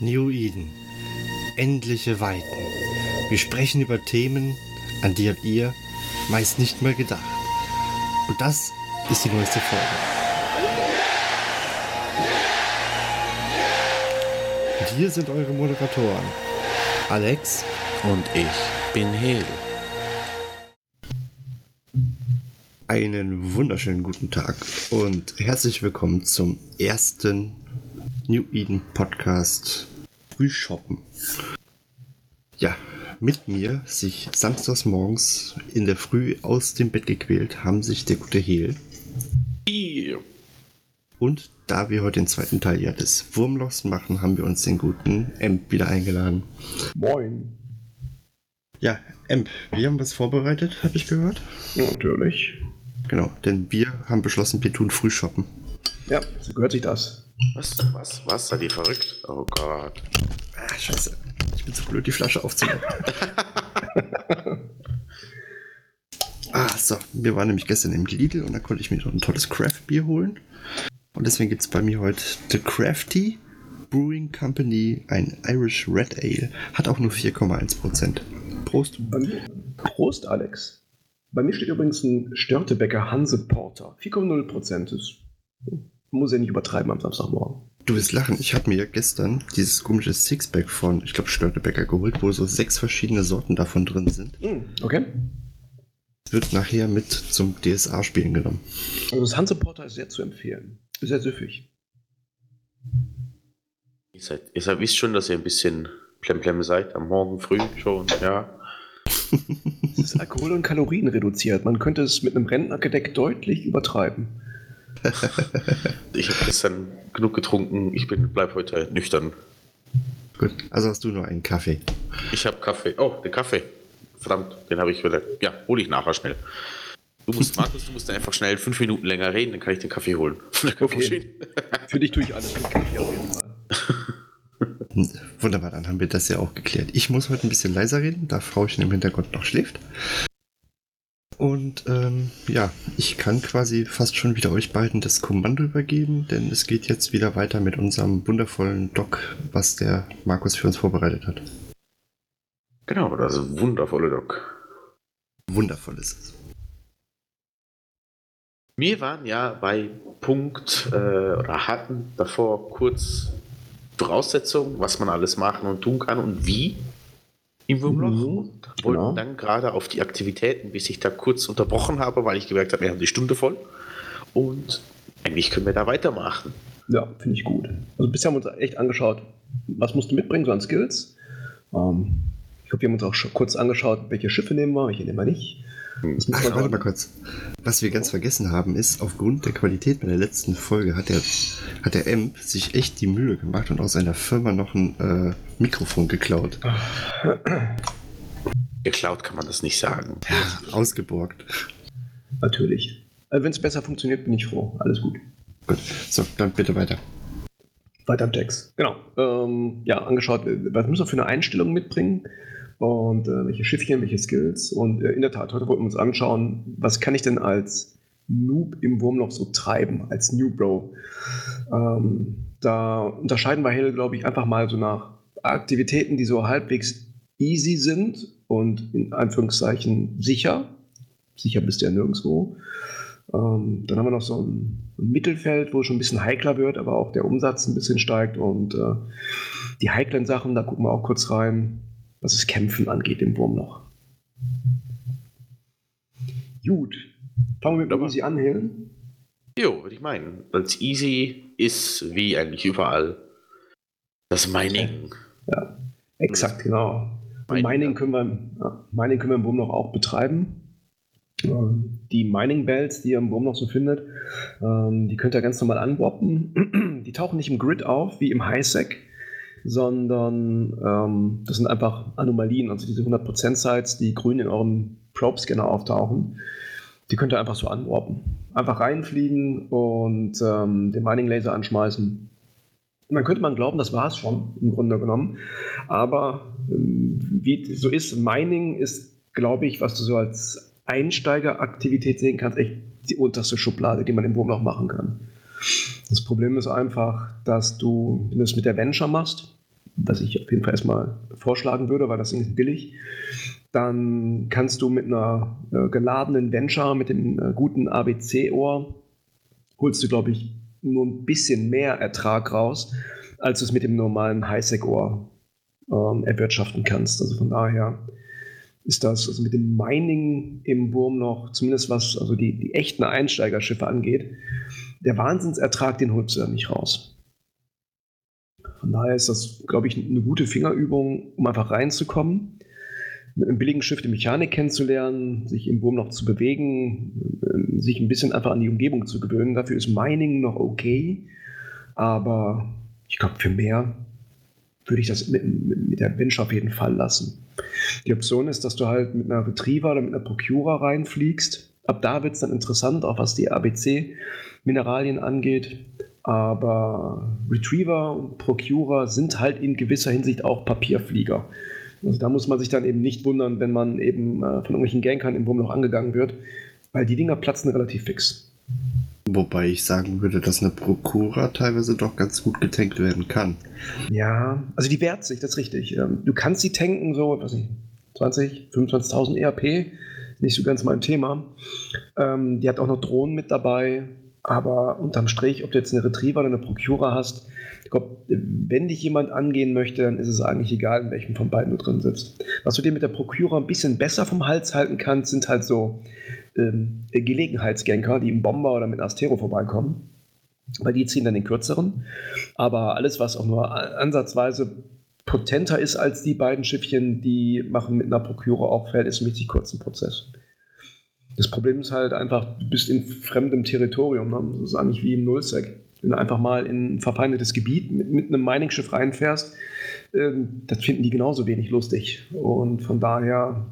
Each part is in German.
New Eden. Endliche Weiten. Wir sprechen über Themen, an die habt ihr meist nicht mal gedacht. Und das ist die neueste Folge. Und hier sind eure Moderatoren. Alex Und ich bin Hel. Einen wunderschönen guten Tag und herzlich willkommen zum ersten New Eden Podcast Frühshoppen. Ja, mit mir sich samstags morgens in der Früh aus dem Bett gequält haben sich der gute Hel und da wir heute den zweiten Teil ja des Wurmlochs machen, haben wir uns den guten Emp wieder eingeladen. Moin. Ja, Emp, wir haben was vorbereitet, habe ich gehört. Natürlich. Genau, denn wir haben beschlossen, wir tun Frühshoppen. Ja, so gehört sich das. Was? Was? Was? Seid ihr verrückt? Oh Gott. Ah, scheiße. Ich bin zu blöd, die Flasche aufzumachen. ah, so. Wir waren nämlich gestern im Lidl und da konnte ich mir noch ein tolles Craft-Bier holen. Und deswegen gibt es bei mir heute The Crafty Brewing Company, ein Irish Red Ale. Hat auch nur 4,1%. Prost. Bei mir, Prost, Alex. Bei mir steht übrigens ein Störtebecker Hanse Porter. 4,0% ist. Muss ja nicht übertreiben am Samstagmorgen. Du wirst lachen. Ich habe mir gestern dieses komische Sixpack von, ich glaube, Störtebecker geholt, wo so sechs verschiedene Sorten davon drin sind. Hm, okay. Wird nachher mit zum DSA-Spielen genommen. Also das Hanse Porter ist sehr zu empfehlen. Ist sehr süffig. Ihr, seid, ihr seid, wisst schon, dass ihr ein bisschen plemplem seid am Morgen früh schon, ja. Es ist Alkohol- und Kalorien reduziert. Man könnte es mit einem Rentnergedeck deutlich übertreiben. Ich habe gestern genug getrunken. Ich bin, bleib heute nüchtern. Gut, also hast du nur einen Kaffee. Ich habe Kaffee. Oh, den Kaffee. Verdammt, den habe ich wieder. Ja, hole ich nachher schnell. Du musst, Markus, du musst einfach schnell fünf Minuten länger reden, dann kann ich den Kaffee holen. Okay. Für dich tue ich alles mit Kaffee auf jeden Fall. Wunderbar, dann haben wir das ja auch geklärt. Ich muss heute ein bisschen leiser reden, da Frauchen im Hintergrund noch schläft. Und ähm, ja, ich kann quasi fast schon wieder euch beiden das Kommando übergeben, denn es geht jetzt wieder weiter mit unserem wundervollen Doc, was der Markus für uns vorbereitet hat. Genau, das wundervoller Doc. Wundervoll ist es. Wir waren ja bei Punkt äh, oder hatten davor kurz Voraussetzungen, was man alles machen und tun kann und wie im Wurmloch. Mhm, und wollten genau. dann gerade auf die Aktivitäten, bis ich da kurz unterbrochen habe, weil ich gemerkt habe, wir haben die Stunde voll. Und eigentlich können wir da weitermachen. Ja, finde ich gut. Also bisher haben wir uns echt angeschaut, was musst du mitbringen, so an Skills. Ähm, ich glaube, wir haben uns auch schon kurz angeschaut, welche Schiffe nehmen wir, welche nehmen wir nicht. Ach, warte mal kurz. Was wir ganz vergessen haben, ist, aufgrund der Qualität bei der letzten Folge hat der, hat der Emp sich echt die Mühe gemacht und aus seiner Firma noch ein äh, Mikrofon geklaut. Geklaut kann man das nicht sagen. Ja, ausgeborgt. Natürlich. Also Wenn es besser funktioniert, bin ich froh. Alles gut. Gut, so, dann bitte weiter. Weiter im Text. Genau. Ähm, ja, angeschaut, äh, was müssen wir für eine Einstellung mitbringen und äh, welche Schiffchen, welche Skills. Und äh, in der Tat, heute wollten wir uns anschauen, was kann ich denn als Noob im Wurmloch so treiben, als New Bro. Ähm, da unterscheiden wir Hell, glaube ich, einfach mal so nach Aktivitäten, die so halbwegs easy sind und in Anführungszeichen sicher. Sicher bist du ja nirgendwo. Ähm, dann haben wir noch so ein Mittelfeld, wo es schon ein bisschen heikler wird, aber auch der Umsatz ein bisschen steigt. Und äh, die heiklen Sachen, da gucken wir auch kurz rein, was das Kämpfen angeht im Wurmloch. Gut. Fangen wir mit. Easy an, Helen. Jo, würde ich meinen. Als easy ist, wie eigentlich überall, das Mining. Ja, exakt, genau. Und Mining, können wir, ja, Mining können wir im Wurmloch auch betreiben. Ähm, Die Mining Bells, die ihr im Wurmloch so findet, ähm, die könnt ihr ganz normal anwoppen. Die tauchen nicht im Grid auf, wie im Highsec, sondern ähm, das sind einfach Anomalien, also diese 100% Sites, die grün in eurem Probe-Scanner auftauchen. Die könnt ihr einfach so anwarpen. Einfach reinfliegen und ähm, den Mining Laser anschmeißen. Dann könnte man glauben, das war es schon, im Grunde genommen. Aber ähm, wie so ist, Mining ist, glaube ich, was du so als Einsteigeraktivität sehen kannst, echt die unterste Schublade, die man im Wurmloch machen kann. Das Problem ist einfach, dass du, wenn du es mit der Venture machst, was ich auf jeden Fall erstmal vorschlagen würde, weil das Ding ist billig, dann kannst du mit einer äh, geladenen Venture, mit dem äh, guten ABC-Ohr, holst du, glaube ich, nur ein bisschen mehr Ertrag raus, als du es mit dem normalen Highsec-Ohr ähm, erwirtschaften kannst. Also von daher ist das also mit dem Mining im Wurm noch, zumindest was also die, die echten Einsteigerschiffe angeht, der Wahnsinnsertrag, den holst du da nicht raus. Von daher ist das, glaube ich, eine gute Fingerübung, um einfach reinzukommen, mit einem billigen Schiff die Mechanik kennenzulernen, sich im Wurm noch zu bewegen, äh, sich ein bisschen einfach an die Umgebung zu gewöhnen. Dafür ist Mining noch okay, aber ich glaube, für mehr würde ich das mit, mit der Bench auf jeden Fall lassen. Die Option ist, dass du halt mit einer Retriever oder mit einer Procurer reinfliegst. Ab da wird es dann interessant, auch was die ABC-Mineralien angeht. Aber Retriever und Procurer sind halt in gewisser Hinsicht auch Papierflieger. Also da muss man sich dann eben nicht wundern, wenn man eben äh, von irgendwelchen Gankern im Wurm noch angegangen wird, weil die Dinger platzen relativ fix. Wobei ich sagen würde, dass eine Prokura teilweise doch ganz gut getankt werden kann. Ja, also die wehrt sich, das ist richtig. Ähm, du kannst sie tanken, so, weiß nicht, 20, 25.000 ERP, nicht so ganz mein Thema. Ähm, die hat auch noch Drohnen mit dabei, aber unterm Strich, ob du jetzt eine Retriever oder eine Procura hast, ich glaube, wenn dich jemand angehen möchte, dann ist es eigentlich egal, in welchem von beiden du drin sitzt. Was du dir mit der Procura ein bisschen besser vom Hals halten kannst, sind halt so ähm, Gelegenheitsganker, die im Bomber oder mit Astero vorbeikommen. Weil die ziehen dann den kürzeren. Aber alles, was auch nur ansatzweise potenter ist als die beiden Schiffchen, die machen mit einer Procura auch verhältnismäßig kurzen Prozess. Das Problem ist halt einfach, du bist in fremdem Territorium. Ne? Das ist eigentlich wie im Nullsec. Wenn du einfach mal in ein verfeindetes Gebiet mit, mit einem Mining-Schiff reinfährst, äh, das finden die genauso wenig lustig. Und von daher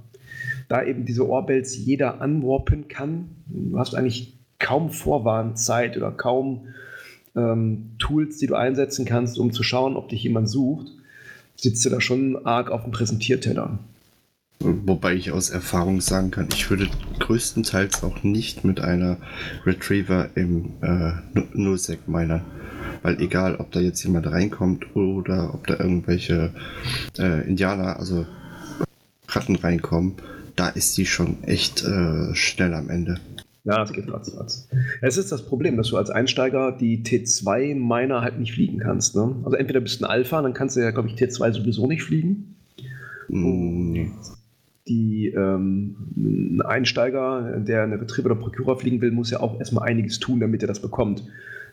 da eben diese Orbells jeder anwarpen kann. Du hast eigentlich kaum Vorwarnzeit oder kaum ähm, Tools, die du einsetzen kannst, um zu schauen, ob dich jemand sucht. Sitzt du da schon arg auf dem Präsentierteller. Wobei ich aus Erfahrung sagen kann, ich würde größtenteils auch nicht mit einer Retriever im äh, Nullsec meiner. Weil egal, ob da jetzt jemand reinkommt oder ob da irgendwelche äh, Indianer, also Ratten reinkommen, da ist die schon echt äh, schnell am Ende. Ja, es geht ratzfatz. Es ist das Problem, dass du als Einsteiger die T2-Miner halt nicht fliegen kannst. Ne? Also entweder bist du ein Alpha, dann kannst du ja, glaube ich, T2 sowieso nicht fliegen. Mm. Die ähm, ein Einsteiger, der eine Retriever oder Procura fliegen will, muss ja auch erstmal einiges tun, damit er das bekommt.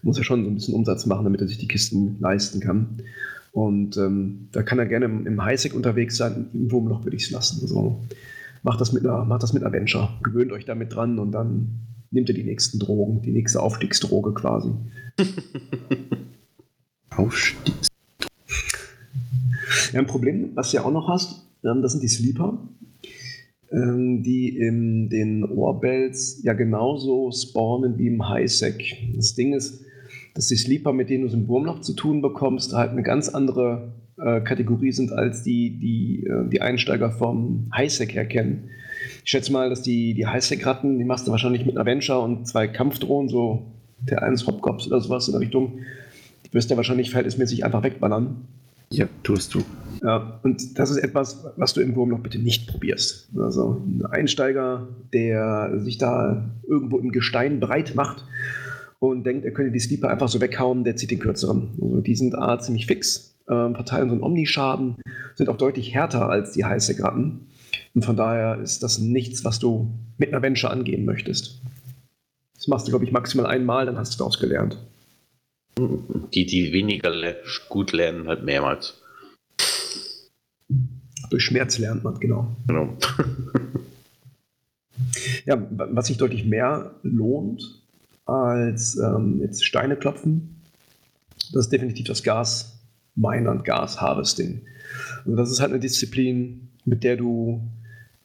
Muss ja schon so ein bisschen Umsatz machen, damit er sich die Kisten leisten kann. Und ähm, da kann er gerne im, im Highsec unterwegs sein. Im Wurmloch würde ich es lassen. Also, macht das mit einer, macht das mit einer Venture. Gewöhnt euch damit dran und dann nehmt ihr die nächsten Drogen, die nächste Aufstiegsdroge quasi. Aufstiegs. Ja, ein Problem, was du ja auch noch hast, ähm, das sind die Sleeper, ähm, die in den Ohrbells ja genauso spawnen wie im Highsec. Das Ding ist, dass die Sleeper, mit denen du es im Wurmloch zu tun bekommst, halt eine ganz andere äh, Kategorie sind, als die, die äh, die Einsteiger vom Highsec her kennen. Ich schätze mal, dass die, die Highsec-Ratten, die machst du wahrscheinlich mit einer Venture und zwei Kampfdrohnen, so der eins Hopcops oder sowas in der Richtung. Die wirst du ja wahrscheinlich verhältnismäßig einfach wegballern. Ja, tust du. Ja, und das ist etwas, was du im Wurm noch bitte nicht probierst. Also ein Einsteiger, der sich da irgendwo im Gestein breit macht und denkt, er könnte die Sleeper einfach so weghauen, der zieht den kürzeren. Also die sind A ziemlich fix, äh, verteilen so einen Omni-Schaden, sind auch deutlich härter als die heiße Gratten. Und von daher ist das nichts, was du mit einer Venture angehen möchtest. Das machst du, glaube ich, maximal einmal, dann hast du daraus gelernt. Die, die weniger gut lernen, halt mehrmals. Durch Schmerz lernt man, genau. Genau. ja, was sich deutlich mehr lohnt als ähm, jetzt Steine klopfen, das ist definitiv das Gas Mine und Gas Harvesting. Also das ist halt eine Disziplin, mit der du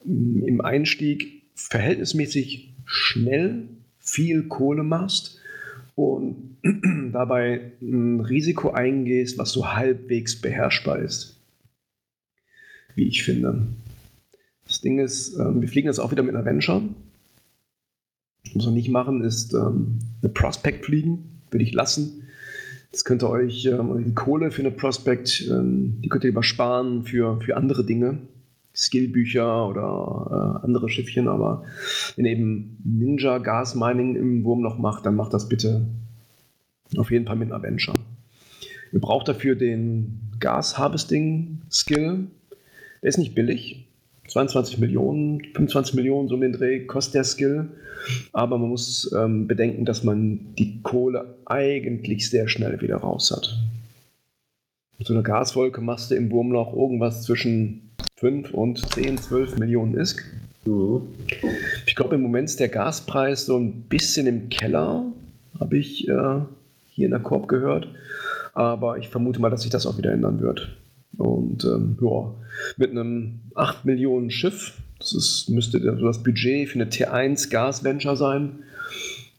mm, im Einstieg verhältnismäßig schnell viel Kohle machst und dabei ein Risiko eingehst, was so halbwegs beherrschbar ist. Wie ich finde. Das Ding ist, ähm, wir fliegen jetzt auch wieder mit einer Venture. Was wir nicht machen, ist ähm, eine Prospect fliegen. Würde ich lassen Das könnte euch ähm, die Kohle für eine Prospect, ähm, die könnt ihr übersparen für, für andere Dinge. Skillbücher oder äh, andere Schiffchen, aber wenn ihr eben Ninja Gas Mining im Wurmloch macht, dann macht das bitte auf jeden Fall mit einem Adventure. Ihr braucht dafür den Gas Harvesting Skill. Der ist nicht billig. 22 Millionen, 25 Millionen, so um den Dreh kostet der Skill. Aber man muss ähm, bedenken, dass man die Kohle eigentlich sehr schnell wieder raus hat. Mit so einer Gaswolke machst du im Wurmloch irgendwas zwischen 5 und 10, 12 Millionen ISK. Mhm. Ich glaube, im Moment ist der Gaspreis so ein bisschen im Keller, habe ich äh, hier in der Korb gehört. Aber ich vermute mal, dass sich das auch wieder ändern wird. Und ähm, ja, mit einem 8 Millionen Schiff, das ist, müsste das Budget für eine T1 Gas Venture sein,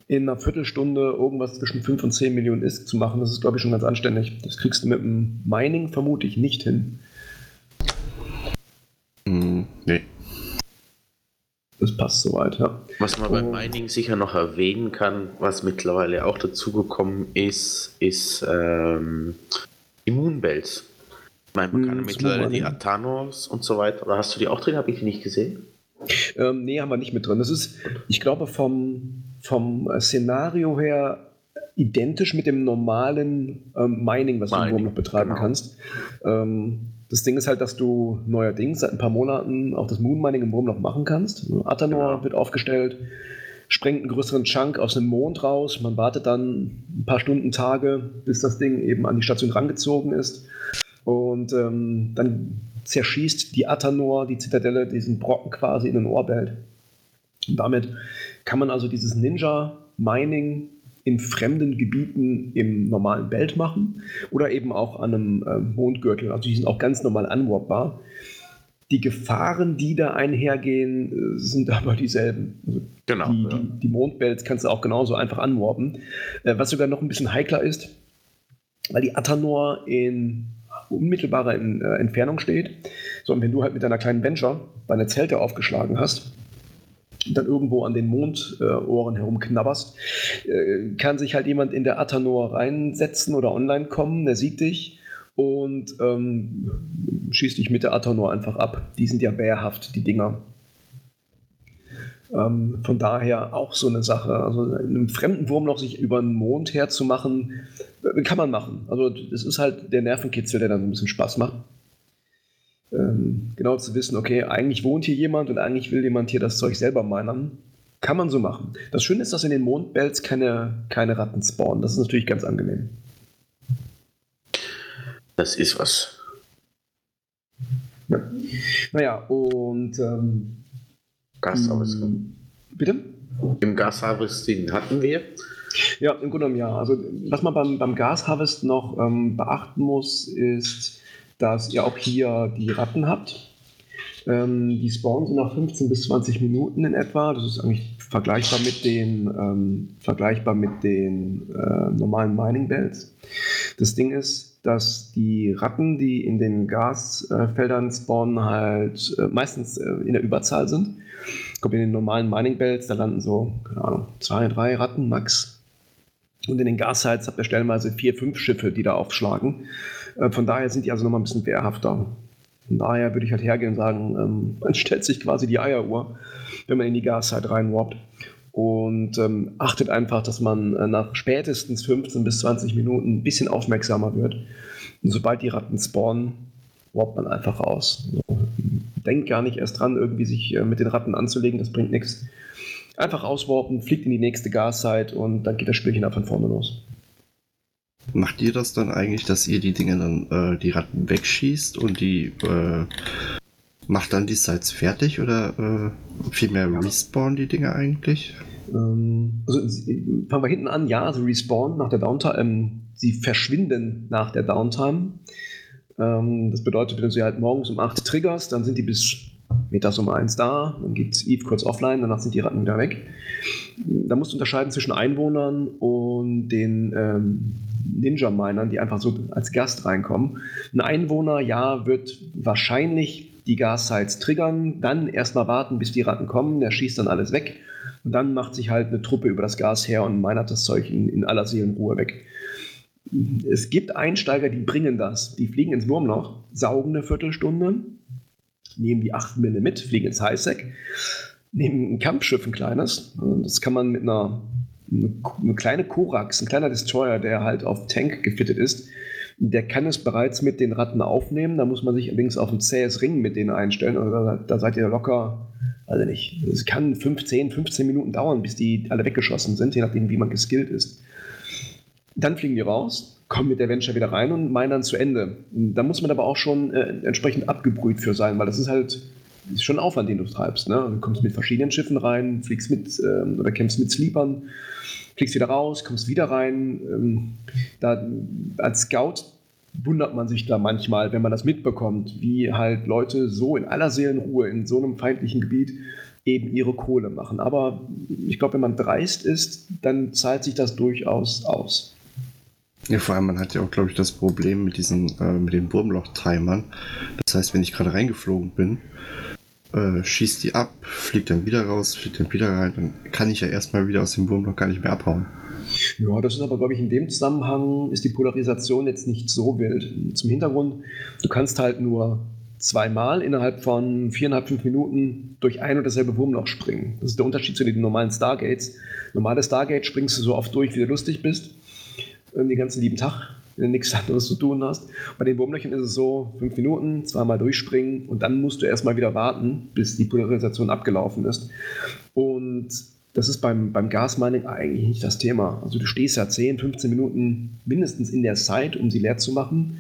in einer Viertelstunde irgendwas zwischen 5 und 10 Millionen ISK zu machen, das ist, glaube ich, schon ganz anständig. Das kriegst du mit dem Mining vermutlich nicht hin. Mm, nee. Das passt soweit, ja. Was man beim Mining sicher noch erwähnen kann, was mittlerweile auch dazugekommen ist, ist ähm, Immunbells. Ich meine, man kann hm, mittlerweile die Athanos und so weiter. Oder hast du die auch drin? Habe ich die nicht gesehen? Ähm, nee, haben wir nicht mit drin. Das ist, ich glaube, vom, vom Szenario her identisch mit dem normalen ähm, Mining, was Mining, du im Wurm noch betreiben genau. kannst. Ähm, das Ding ist halt, dass du neuerdings seit ein paar Monaten auch das Moon Mining im Wurm noch machen kannst. Athanor genau. wird aufgestellt, sprengt einen größeren Chunk aus dem Mond raus. Man wartet dann ein paar Stunden, Tage, bis das Ding eben an die Station rangezogen ist. Und ähm, dann zerschießt die Athanor, die Zitadelle, diesen Brocken quasi in den Orbelt. Und damit kann man also dieses Ninja-Mining in fremden Gebieten im normalen Belt machen oder eben auch an einem äh, Mondgürtel. Also die sind auch ganz normal anwarpbar. Die Gefahren, die da einhergehen, äh, sind aber dieselben. Also genau. Die, ja. die, die Mondbelts kannst du auch genauso einfach anwarpen. Äh, was sogar noch ein bisschen heikler ist, weil die Athanor in unmittelbarer in, äh, Entfernung steht. So, und wenn du halt mit deiner kleinen Venture deine Zelte aufgeschlagen hast, und dann irgendwo an den Mondohren äh, herumknabberst, äh, kann sich halt jemand in der Athanor reinsetzen oder online kommen, der sieht dich und ähm, schießt dich mit der Athanor einfach ab. Die sind ja wehrhaft, die Dinger. Ähm, von daher auch so eine Sache. Also in einem fremden Wurmloch sich über den Mond herzumachen, äh, kann man machen. Also das ist halt der Nervenkitzel, der dann ein bisschen Spaß macht. Ähm, genau zu wissen, okay, eigentlich wohnt hier jemand und eigentlich will jemand hier das Zeug selber minern. Kann man so machen. Das Schöne ist, dass in den Mondbells keine, keine Ratten spawnen. Das ist natürlich ganz angenehm. Das ist was. Ja. Naja, und ähm, Gasharvesting. Bitte? Im Gasharvesting hatten wir. Ja, im Grunde genommen ja. Also was man beim, beim Gasharvest noch ähm, beachten muss, ist, dass ihr auch hier die Ratten habt. Ähm, die spawnen so nach 15 bis 20 Minuten in etwa. Das ist eigentlich vergleichbar mit den, ähm, vergleichbar mit den äh, normalen Mining Bells. Das Ding ist, dass die Ratten, die in den Gasfeldern spawnen, halt äh, meistens äh, in der Überzahl sind. Ich glaube, in den normalen Mining Bells, da landen so, keine Ahnung, zwei, drei Ratten max. Und in den Gasheids habt ihr stellenweise vier, fünf Schiffe, die da aufschlagen. Äh, von daher sind die also nochmal ein bisschen wehrhafter. Von daher würde ich halt hergehen und sagen, ähm, man stellt sich quasi die Eieruhr, wenn man in die Gaszeit reinwarpt. Und ähm, achtet einfach, dass man äh, nach spätestens 15 bis 20 Minuten ein bisschen aufmerksamer wird. Und sobald die Ratten spawnen, warpt man einfach raus. Also, denkt gar nicht erst dran, irgendwie sich äh, mit den Ratten anzulegen, das bringt nichts. Einfach auswarpen, fliegt in die nächste Gaszeit und dann geht das Spielchen ab von vorne los. Macht ihr das dann eigentlich, dass ihr die Dinge dann, äh, die Ratten wegschießt und die äh, macht dann die Sites fertig oder äh, vielmehr respawn die Dinge eigentlich? Ähm, also fangen wir hinten an, ja, also respawn nach der Downtime, ähm, sie verschwinden nach der Downtime. Ähm, das bedeutet, wenn du sie halt morgens um 8 triggerst, dann sind die bis mittags um 1 da, dann geht Eve kurz offline, danach sind die Ratten wieder weg. Da musst du unterscheiden zwischen Einwohnern und den ähm, Ninja-Minern, die einfach so als Gast reinkommen. Ein Einwohner, ja, wird wahrscheinlich die Gas-Sites triggern, dann erstmal warten, bis die Ratten kommen, der schießt dann alles weg und dann macht sich halt eine Truppe über das Gas her und minert das Zeug in, in aller Seelenruhe weg. Es gibt Einsteiger, die bringen das. Die fliegen ins Wurmloch, saugen eine Viertelstunde, nehmen die 8 Mille mit, fliegen ins Highsec, nehmen ein Kampfschiff, ein kleines. Das kann man mit einer eine, eine kleine Korax, ein kleiner Destroyer, der halt auf Tank gefittet ist, der kann es bereits mit den Ratten aufnehmen. Da muss man sich allerdings auf ein zähes Ring mit denen einstellen. Also da, da seid ihr locker, also nicht. Es kann 15, 15 Minuten dauern, bis die alle weggeschossen sind, je nachdem, wie man geskillt ist. Dann fliegen die raus, kommen mit der Venture wieder rein und meinen dann zu Ende. Da muss man aber auch schon äh, entsprechend abgebrüht für sein, weil das ist halt ist schon Aufwand, den du treibst. Ne? Du kommst mit verschiedenen Schiffen rein, fliegst mit ähm, oder kämpfst mit Sleepern, fliegst wieder raus, kommst wieder rein. Ähm, da, als Scout wundert man sich da manchmal, wenn man das mitbekommt, wie halt Leute so in aller Seelenruhe in so einem feindlichen Gebiet eben ihre Kohle machen. Aber ich glaube, wenn man dreist ist, dann zahlt sich das durchaus aus. Ja, vor allem, man hat ja auch, glaube ich, das Problem mit diesen, äh, mit den Wurmloch-Timern. Das heißt, wenn ich gerade reingeflogen bin, äh, schießt die ab, fliegt dann wieder raus, fliegt dann wieder rein, dann kann ich ja erstmal wieder aus dem Wurmloch gar nicht mehr abhauen. Ja, das ist aber, glaube ich, in dem Zusammenhang ist die Polarisation jetzt nicht so wild. Zum Hintergrund, du kannst halt nur zweimal innerhalb von viereinhalb, fünf Minuten durch ein und dasselbe Wurmloch springen. Das ist der Unterschied zu den normalen Stargates. Normale Stargate springst du so oft durch, wie du lustig bist. Den ganzen lieben Tag, wenn du nichts anderes zu tun hast. Bei den Wurmlöchern ist es so, fünf Minuten, zweimal durchspringen und dann musst du erstmal wieder warten, bis die Polarisation abgelaufen ist. Und das ist beim, beim Gasmining eigentlich nicht das Thema. Also du stehst ja 10, 15 Minuten mindestens in der Zeit, um sie leer zu machen.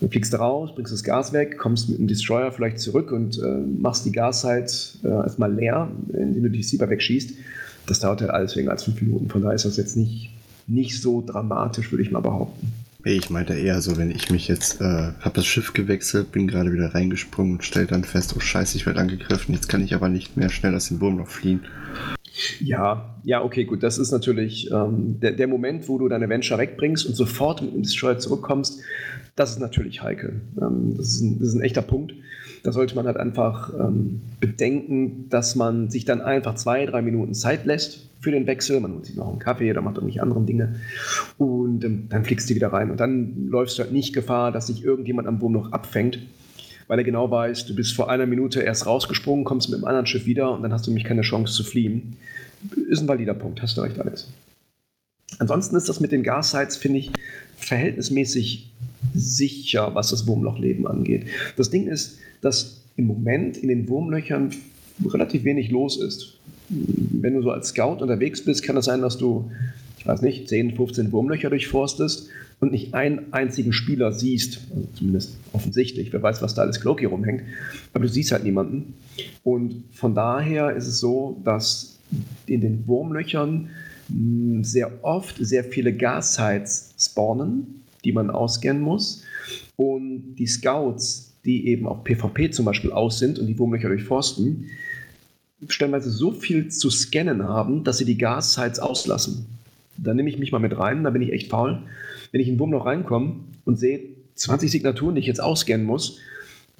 Dann fliegst du raus, bringst das Gas weg, kommst mit dem Destroyer vielleicht zurück und äh, machst die Gaszeit äh, erstmal leer, indem du die Sieber wegschießt. Das dauert halt alles weniger als fünf Minuten. Von daher ist das jetzt nicht, nicht so dramatisch, würde ich mal behaupten. Ich meinte eher so, wenn ich mich jetzt, äh, habe das Schiff gewechselt, bin gerade wieder reingesprungen und stelle dann fest, oh scheiße, ich werde angegriffen, jetzt kann ich aber nicht mehr schnell aus dem Wurmloch fliehen. Ja, ja, okay, gut. Das ist natürlich ähm, der, der Moment, wo du deine Venture wegbringst und sofort mit dem Destroyer zurückkommst. Das ist natürlich heikel. Ähm, das, ist ein, das, ist ein, echter Punkt. Da sollte man halt einfach ähm, bedenken, dass man sich dann einfach zwei, drei Minuten Zeit lässt für den Wechsel. Man holt sich noch einen Kaffee oder macht irgendwelche anderen Dinge. Und ähm, dann fliegst du wieder rein. Und dann läufst du halt nicht Gefahr, dass sich irgendjemand am Wurm noch abfängt weil er genau weiß, du bist vor einer Minute erst rausgesprungen, kommst mit einem anderen Schiff wieder und dann hast du nämlich keine Chance zu fliehen. Ist ein valider Punkt, hast du recht, Alex. Ansonsten ist das mit den Gas-Sites, finde ich, verhältnismäßig sicher, was das Wurmlochleben angeht. Das Ding ist, dass im Moment in den Wurmlöchern relativ wenig los ist. Wenn du so als Scout unterwegs bist, kann es das sein, dass du, ich weiß nicht, 10, 15 Wurmlöcher durchforstest und nicht einen einzigen Spieler siehst, also zumindest offensichtlich, wer weiß, was da alles Cloaky rumhängt, aber du siehst halt niemanden. Und von daher ist es so, dass in den Wurmlöchern hm, sehr oft sehr viele Gas-Sites spawnen, die man ausscannen muss. Und die Scouts, die eben auf PvP zum Beispiel aus sind und die Wurmlöcher durchforsten, stellenweise so viel zu scannen haben, dass sie die Gas-Sites auslassen. Da nehme ich mich mal mit rein, da bin ich echt faul wenn ich in Wurm noch reinkomme und sehe 20 Signaturen, die ich jetzt ausscannen muss,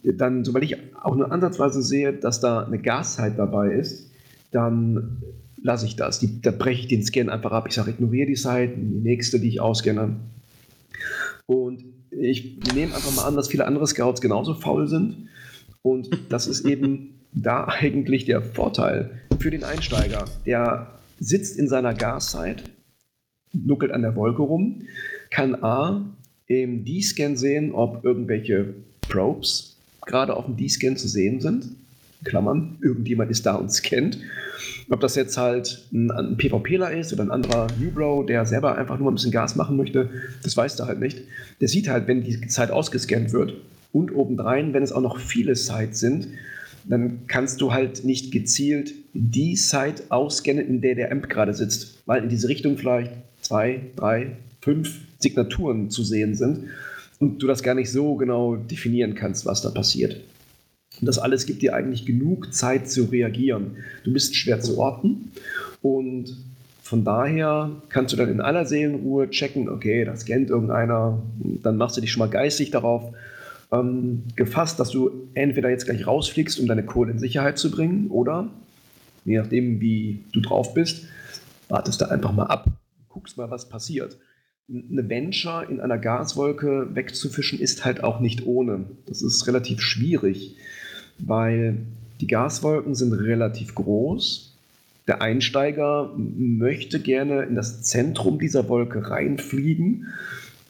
dann, sobald ich auch nur ansatzweise sehe, dass da eine Gaszeit dabei ist, dann lasse ich das. Die, da breche ich den Scan einfach ab. Ich sage, ignoriere die Zeit, die nächste, die ich ausscanne. Und ich nehme einfach mal an, dass viele andere Scouts genauso faul sind. Und das ist eben da eigentlich der Vorteil für den Einsteiger. Der sitzt in seiner Gaszeit, nuckelt an der Wolke rum, kann A im D-Scan sehen, ob irgendwelche Probes gerade auf dem D-Scan zu sehen sind. Klammern, irgendjemand ist da und scannt. Ob das jetzt halt ein, PvPler ist oder ein anderer Newbro, der selber einfach nur ein bisschen Gas machen möchte, das weiß der halt nicht. Der sieht halt, wenn die Zeit ausgescannt wird und obendrein, wenn es auch noch viele Sites sind, dann kannst du halt nicht gezielt die Site ausscannen, in der der Amp gerade sitzt, weil in diese Richtung vielleicht zwei, drei, fünf Signaturen zu sehen sind und du das gar nicht so genau definieren kannst, was da passiert. Und das alles gibt dir eigentlich genug Zeit zu reagieren. Du bist schwer zu orten und von daher kannst du dann in aller Seelenruhe checken, okay, das kennt irgendeiner, dann machst du dich schon mal geistig darauf ähm, gefasst, dass du entweder jetzt gleich rausfliegst, um deine Kohle in Sicherheit zu bringen, oder, je nachdem, wie du drauf bist, wartest du einfach mal ab, guckst mal, was passiert. eine Venture in einer Gaswolke wegzufischen ist halt auch nicht ohne. Das ist relativ schwierig, weil die Gaswolken sind relativ groß. Der Einsteiger möchte gerne in das Zentrum dieser Wolke reinfliegen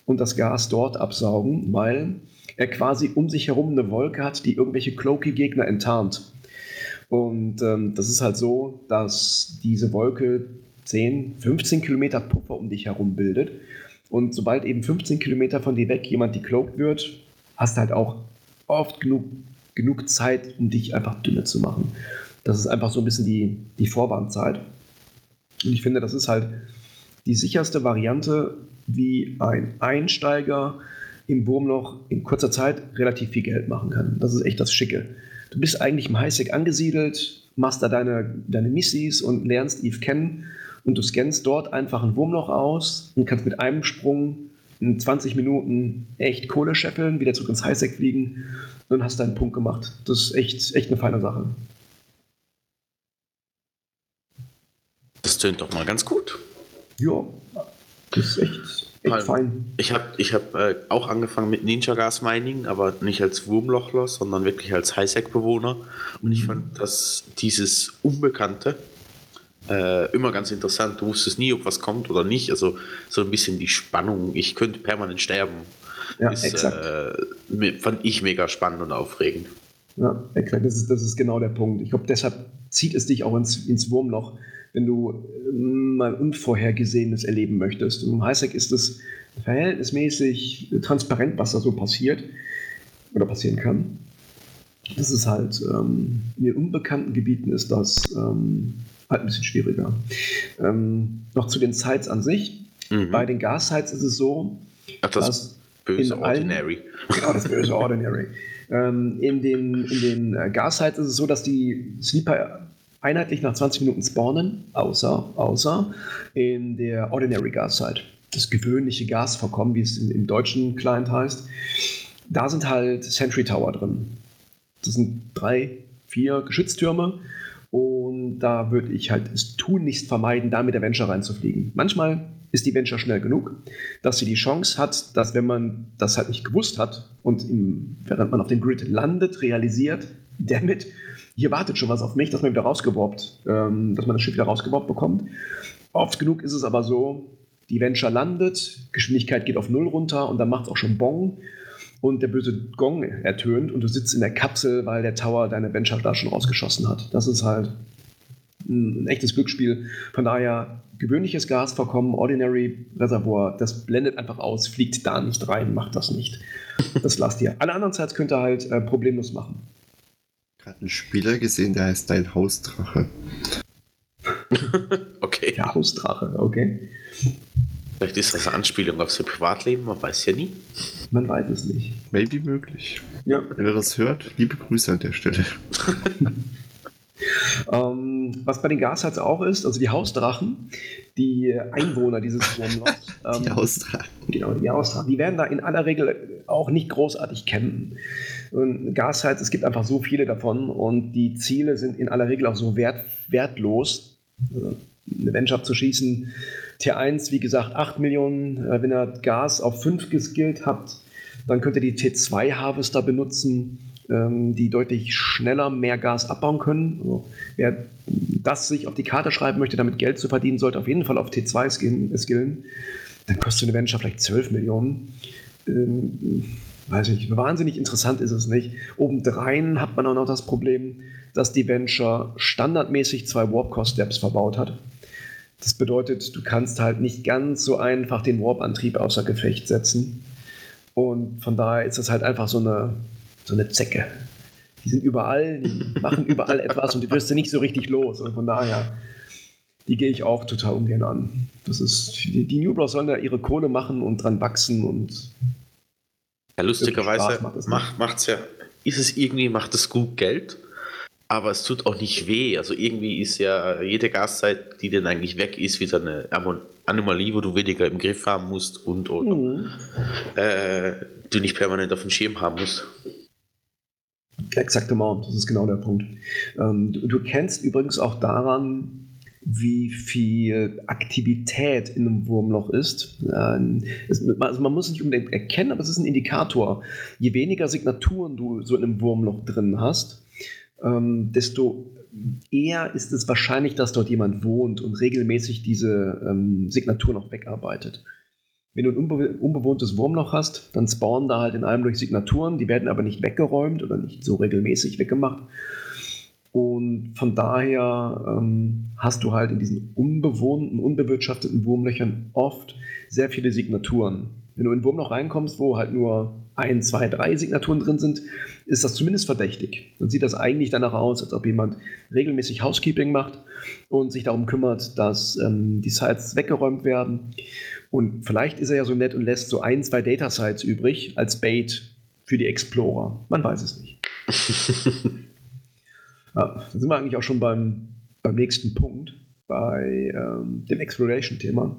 und das Gas dort absaugen, weil er quasi um sich herum eine Wolke hat, die irgendwelche Cloaky-Gegner enttarnt. Und ähm, das ist halt so, dass diese Wolke 10, 15 Kilometer Puffer um dich herum bildet. Und sobald eben 15 Kilometer von dir weg jemand decloaked wird, hast du halt auch oft genug, genug Zeit, um dich einfach dünne zu machen. Das ist einfach so ein bisschen die, die Vorwarnzeit. Und ich finde, das ist halt die sicherste Variante, wie ein Einsteiger im Wurmloch in kurzer Zeit relativ viel Geld machen kann. Das ist echt das Schicke. Du bist eigentlich im Highsec angesiedelt, machst da deine, deine Missis und lernst Eve kennen und du scannst dort einfach ein Wurmloch aus und kannst mit einem Sprung in 20 Minuten echt Kohle scheffeln, wieder zurück ins Highsec fliegen und hast deinen Punkt gemacht. Das ist echt, echt eine feine Sache. Das tönt doch mal ganz gut. Ja, das ist echt, echt fein. Ich habe ich hab, äh, auch angefangen mit Ninja Gas Mining, aber nicht als Wurmlochler, sondern wirklich als Highsec-Bewohner. Und ich mhm. fand, dass dieses Unbekannte äh, immer ganz interessant. Du wusstest nie, ob was kommt oder nicht. Also so ein bisschen die Spannung. Ich könnte permanent sterben. Ja, ist, exakt. Äh, fand ich mega spannend und aufregend. Ja, exakt. Das ist, das ist genau der Punkt. Ich glaube, deshalb zieht es dich auch ins, ins Wurmloch, wenn du äh, mal Unvorhergesehenes erleben möchtest. Und im Highsec ist es verhältnismäßig transparent, was da so passiert oder passieren kann. Das ist halt ähm, in den unbekannten Gebieten ist das ähm, halt ein bisschen schwieriger. Ähm, noch zu den Sites an sich. Mhm. Bei den Gas-Sites ist es so, Ach, das dass böse in Ordinary. Allen, genau, das böse Ordinary. ähm, in den, in den äh, Gas-Sites ist es so, dass die Sleeper einheitlich nach 20 Minuten spawnen, außer, außer in der Ordinary Gas-Site. Das gewöhnliche Gasvorkommen, wie es im deutschen Client heißt. Da sind halt Sentry Tower drin. Das sind drei, vier Geschütztürme und da würde ich halt es tun, nicht vermeiden, da mit der Venture reinzufliegen. Manchmal ist die Venture schnell genug, dass sie die Chance hat, dass wenn man das halt nicht gewusst hat und im, während man auf dem Grid landet, realisiert, damit, hier wartet schon was auf mich, dass man wieder rausgeworbt, ähm, dass man das Schiff wieder rausgeworbt bekommt. Oft genug ist es aber so, die Venture landet, Geschwindigkeit geht auf Null runter und dann macht es auch schon Bong und der böse Gong ertönt und du sitzt in der Kapsel, weil der Tower deine Venture da schon rausgeschossen hat. Das ist halt ein echtes Glücksspiel. Von daher gewöhnliches Gasvorkommen, Ordinary Reservoir, das blendet einfach aus, fliegt da nicht rein, macht das nicht. Das lasst ihr. Alle anderen Zeit könnt ihr halt äh, problemlos machen. Gerade einen Spieler gesehen, der heißt dein Hausdrache. okay. Der Hausdrache, okay. Vielleicht ist das eine Anspielung auf sein Privatleben, man weiß ja nie. Man weiß es nicht. Maybe möglich. Ja. Wenn er das hört, liebe Grüße an der Stelle. ähm, was bei den Gashards auch ist, also die Hausdrachen, die Einwohner dieses Wurmlochs. Ähm, die Hausdrachen. Genau, die Hausdrachen. Die werden da in aller Regel auch nicht großartig kennen. Und Gashards, es gibt einfach so viele davon und die Ziele sind in aller Regel auch so wert, wertlos. Also eine Venture zu schießen, T1, wie gesagt, 8 Millionen. Äh, wenn ihr Gas auf 5 geskillt habt, dann könnt ihr die T2 Harvester benutzen, ähm, die deutlich schneller mehr Gas abbauen können. Also, wer das sich auf die Karte schreiben möchte, damit Geld zu verdienen, sollte auf jeden Fall auf T2 skillen. skillen. Dann kostet eine Venture vielleicht 12 Millionen. Ähm, weiß nicht, wahnsinnig interessant ist es nicht. Obendrein hat man auch noch das Problem, dass die Venture standardmäßig zwei Warp-Core-Steps verbaut hat. Das bedeutet, du kannst halt nicht ganz so einfach den Warp-Antrieb außer Gefecht setzen. Und von daher ist das halt einfach so eine, so eine Zecke. Die sind überall, die machen überall etwas und die wirst du nicht so richtig los. Und von daher, die gehe ich auch total ungern an. Das ist, die, die New Bros sollen da ihre Kohle machen und dran wachsen und. Ja, lustigerweise macht, macht's ja, ist es irgendwie, macht es gut Geld? Aber es tut auch nicht weh. Also irgendwie ist ja jede Gaszeit, die dann eigentlich weg ist, wieder eine Anomalie, wo du weniger im Griff haben musst und oder, mhm. äh, du nicht permanent auf dem Schirm haben musst. Exakt, das ist genau der Punkt. Ähm, du, du, kennst übrigens auch daran, wie viel Aktivität in einem Wurmloch ist. Ähm, also man muss es nicht unbedingt erkennen, aber es ist ein Indikator. Je weniger Signaturen du so in einem Wurmloch drin hast, ähm, desto eher ist es wahrscheinlich, dass dort jemand wohnt und regelmäßig diese ähm, Signaturen auch wegarbeitet. Wenn du ein unbe unbewohntes Wurmloch hast, dann spawnen da halt in allem durch Signaturen, die werden aber nicht weggeräumt oder nicht so regelmäßig weggemacht. Und von daher ähm, hast du halt in diesen unbewohnten, unbewirtschafteten Wurmlöchern oft sehr viele Signaturen. Wenn du in ein Wurmloch reinkommst, wo halt nur ein, zwei, drei Signaturen drin sind, ist das zumindest verdächtig. Dann sieht das eigentlich danach aus, als ob jemand regelmäßig Housekeeping macht und sich darum kümmert, dass ähm, die Sites weggeräumt werden. Und vielleicht ist er ja so nett und lässt so ein, zwei Data Sites übrig als Bait für die Explorer. Man weiß es nicht. ja, dann sind wir eigentlich auch schon beim, beim nächsten Punkt, bei ähm, dem Exploration-Thema.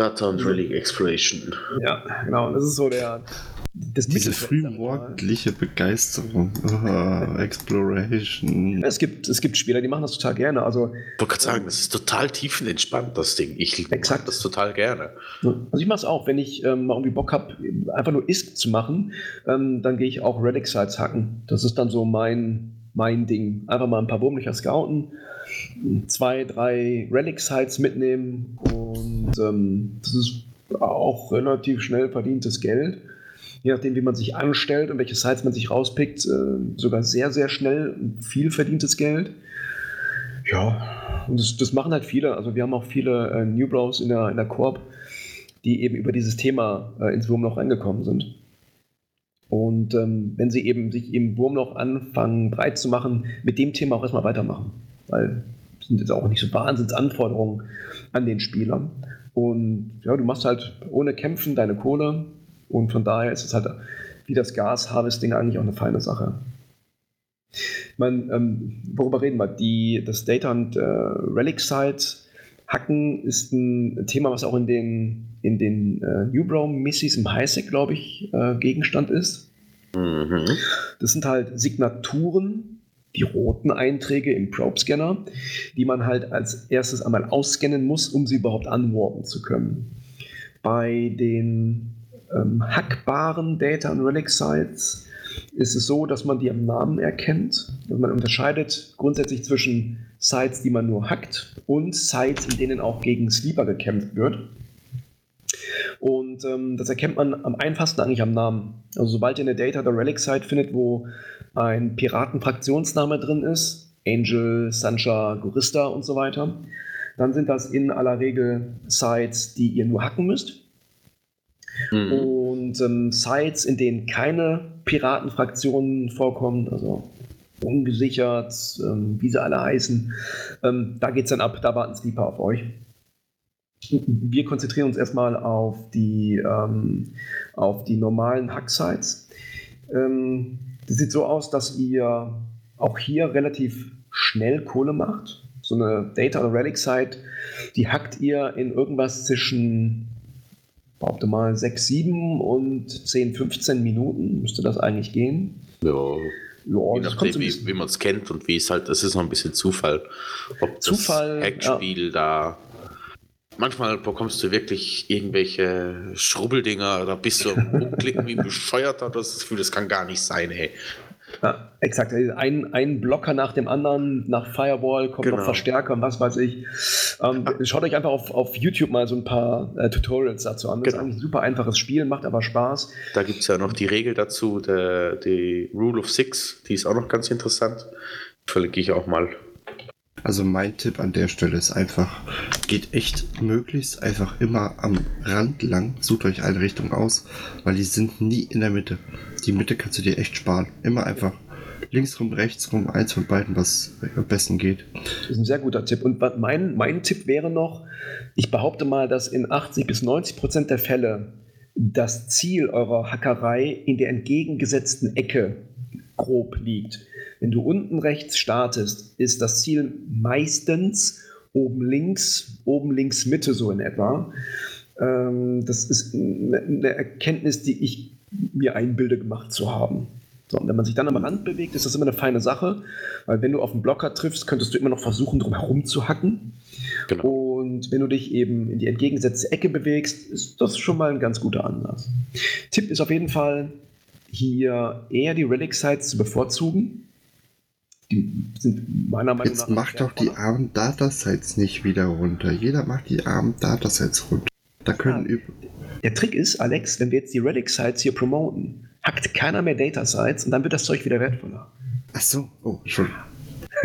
Data und Relic Exploration. Ja, genau. Das ist so der. Das Diese frühmorgendliche Begeisterung. Oh, Exploration. Es gibt, es gibt Spieler, die machen das total gerne. Also, ich wollte gerade sagen, das ist total tiefenentspannt, das Ding. Ich exakt. das total gerne. Also ich mache es auch, wenn ich ähm, mal irgendwie Bock habe, einfach nur ISK zu machen, ähm, dann gehe ich auch Relic-Sites hacken. Das ist dann so mein, mein Ding. Einfach mal ein paar Wurmlöcher scouten zwei, drei Relic-Sites mitnehmen und ähm, das ist auch relativ schnell verdientes Geld. Je nachdem, wie man sich anstellt und welche Sites man sich rauspickt, äh, sogar sehr, sehr schnell viel verdientes Geld. Ja, und das, das machen halt viele. Also wir haben auch viele äh, New Bros in der, in der Korb, die eben über dieses Thema äh, ins Wurmloch reingekommen sind. Und ähm, wenn sie eben sich im Wurmloch anfangen breit zu machen, mit dem Thema auch erstmal weitermachen weil es sind jetzt auch nicht so Wahnsinnsanforderungen an den Spieler. Und ja, du machst halt ohne Kämpfen deine Kohle und von daher ist es halt wie das Gas-Harvesting eigentlich auch eine feine Sache. Ich meine, ähm, worüber reden wir? Die, das Data und äh, Relic Site Hacken ist ein Thema, was auch in den, in den äh, Newbrow-Missis im Highsec, glaube ich, äh, Gegenstand ist. Mhm. Das sind halt Signaturen, die roten Einträge im Probe-Scanner, die man halt als erstes einmal ausscannen muss, um sie überhaupt anwarpen zu können. Bei den ähm, hackbaren Data- und Relic-Sites ist es so, dass man die am Namen erkennt. Also man unterscheidet grundsätzlich zwischen Sites, die man nur hackt, und Sites, in denen auch gegen Sleeper gekämpft wird. Und ähm, das erkennt man am einfachsten eigentlich am Namen. Also sobald ihr eine Data- oder Relic-Site findet, wo ein Piratenfraktionsname drin ist, Angel, Sancha, Gorista und so weiter, dann sind das in aller Regel Sites, die ihr nur hacken müsst. Mhm. Und ähm, Sites, in denen keine Piratenfraktionen vorkommen, also ungesichert, ähm, wie sie alle heißen, ähm, da geht es dann ab, da warten Sleeper auf euch. Wir konzentrieren uns erstmal auf die, ähm, auf die normalen Hack-Sites. Ähm, das sieht so aus, dass ihr auch hier relativ schnell Kohle macht. So eine Data oder Relic Site, die hackt ihr in irgendwas zwischen, behaupte mal, 6, 7 und 10, 15 Minuten. Müsste das eigentlich gehen? Ja. Ja, Je nachdem, wie, wie man es kennt und wie es halt, das ist noch ein bisschen Zufall. Ob Zufall, das Hackspiel ja. da manchmal bekommst du wirklich irgendwelche Schrubbeldinger, da bist du am Umklicken wie ein Bescheuerter, das Gefühl, das kann gar nicht sein, hey. Ja, exakt. Ein, ein Blocker nach dem anderen, nach Firewall kommt genau. noch Verstärker und was weiß ich. Ähm, ja. Schaut euch einfach auf, auf YouTube mal so ein paar äh, Tutorials dazu an. Das genau. ist eigentlich ein super einfaches Spiel, macht aber Spaß. Da gibt es ja noch die Regel dazu, der, die Rule of Six, die ist auch noch ganz interessant. Verlinke ich auch mal also mein Tipp an der Stelle ist einfach, geht echt möglichst einfach immer am Rand lang, sucht euch eine Richtung aus, weil die sind nie in der Mitte. Die Mitte kannst du dir echt sparen. Immer einfach links rum, rechts rum, eins von beiden, was am besten geht. Das ist ein sehr guter Tipp. Und mein, mein Tipp wäre noch, ich behaupte mal, dass in 80 bis 90 Prozent der Fälle das Ziel eurer Hackerei in der entgegengesetzten Ecke grob liegt. Wenn du unten rechts startest, ist das Ziel meistens oben links, oben links Mitte so in etwa. Ähm, das ist eine Erkenntnis, die ich mir einbilde gemacht zu haben. So, und wenn man sich dann am Rand bewegt, ist das immer eine feine Sache, weil wenn du auf einen Blocker triffst, könntest du immer noch versuchen, drum herum zu hacken. Genau. Und wenn du dich eben in die entgegengesetzte Ecke bewegst, ist das schon mal ein ganz guter Anlass. Tipp ist auf jeden Fall, hier eher die Relic Sites zu bevorzugen. Die sind meiner Meinung Jetzt nach. Jetzt mach doch die armen Datasites nicht wieder runter. Jeder macht die armen Datasites runter. Da können ja, Der Trick ist, Alex, wenn wir jetzt die Relic Sites hier promoten, hackt keiner mehr Data Sites und dann wird das Zeug wieder wertvoller. Ach so, oh, schon.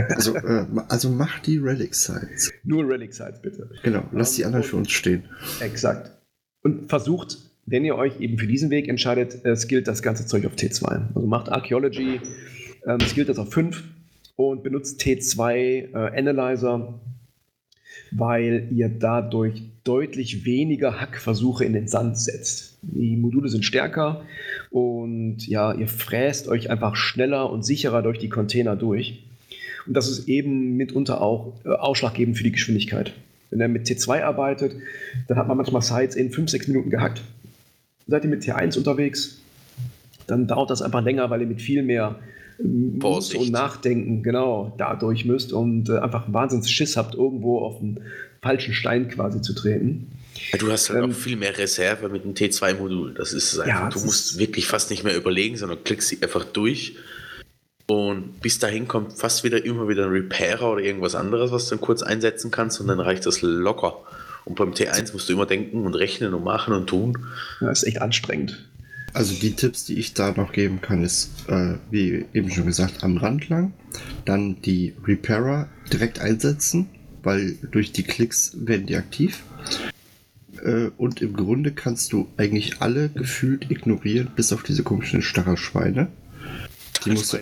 Also, äh, also mach die Relic Sites. Nur Relic Sites, bitte. Genau, lass um, die anderen für uns stehen. Exakt. Und versucht, wenn ihr euch eben für diesen Weg entscheidet, äh, skillt das ganze Zeug auf T2. Also macht Archaeology, ähm, skillt das auf 5 und benutzt T2 äh, Analyzer, weil ihr dadurch deutlich weniger Hackversuche in den Sand setzt. Die Module sind stärker und ja, ihr fräst euch einfach schneller und sicherer durch die Container durch. Und das ist eben mitunter auch äh, ausschlaggebend für die Geschwindigkeit. Wenn er mit T2 arbeitet, dann hat man manchmal Sites in 5, 6 Minuten gehackt. Seid ihr mit T1 unterwegs, dann dauert das einfach länger, weil ihr mit viel mehr Vorsicht. und Nachdenken genau dadurch müsst und äh, einfach Wahnsinns Schiss habt, irgendwo auf einen falschen Stein quasi zu treten. Ja, du hast halt ähm, auch viel mehr Reserve mit dem T2-Modul. Das ist einfach, ja, du musst wirklich fast nicht mehr überlegen, sondern klickst sie einfach durch. Und bis dahin kommt fast wieder immer wieder ein Repairer oder irgendwas anderes, was du dann kurz einsetzen kannst und dann reicht das locker. Und beim T1 musst du immer denken und rechnen und machen und tun. Ja, das ist echt anstrengend. Also die Tipps, die ich da noch geben kann, ist, äh, wie eben schon gesagt, am Rand lang. Dann die Repairer direkt einsetzen, weil durch die Klicks werden die aktiv. Äh, und im Grunde kannst du eigentlich alle gefühlt ignorieren, bis auf diese komischen Stachelschweine. Die musst du,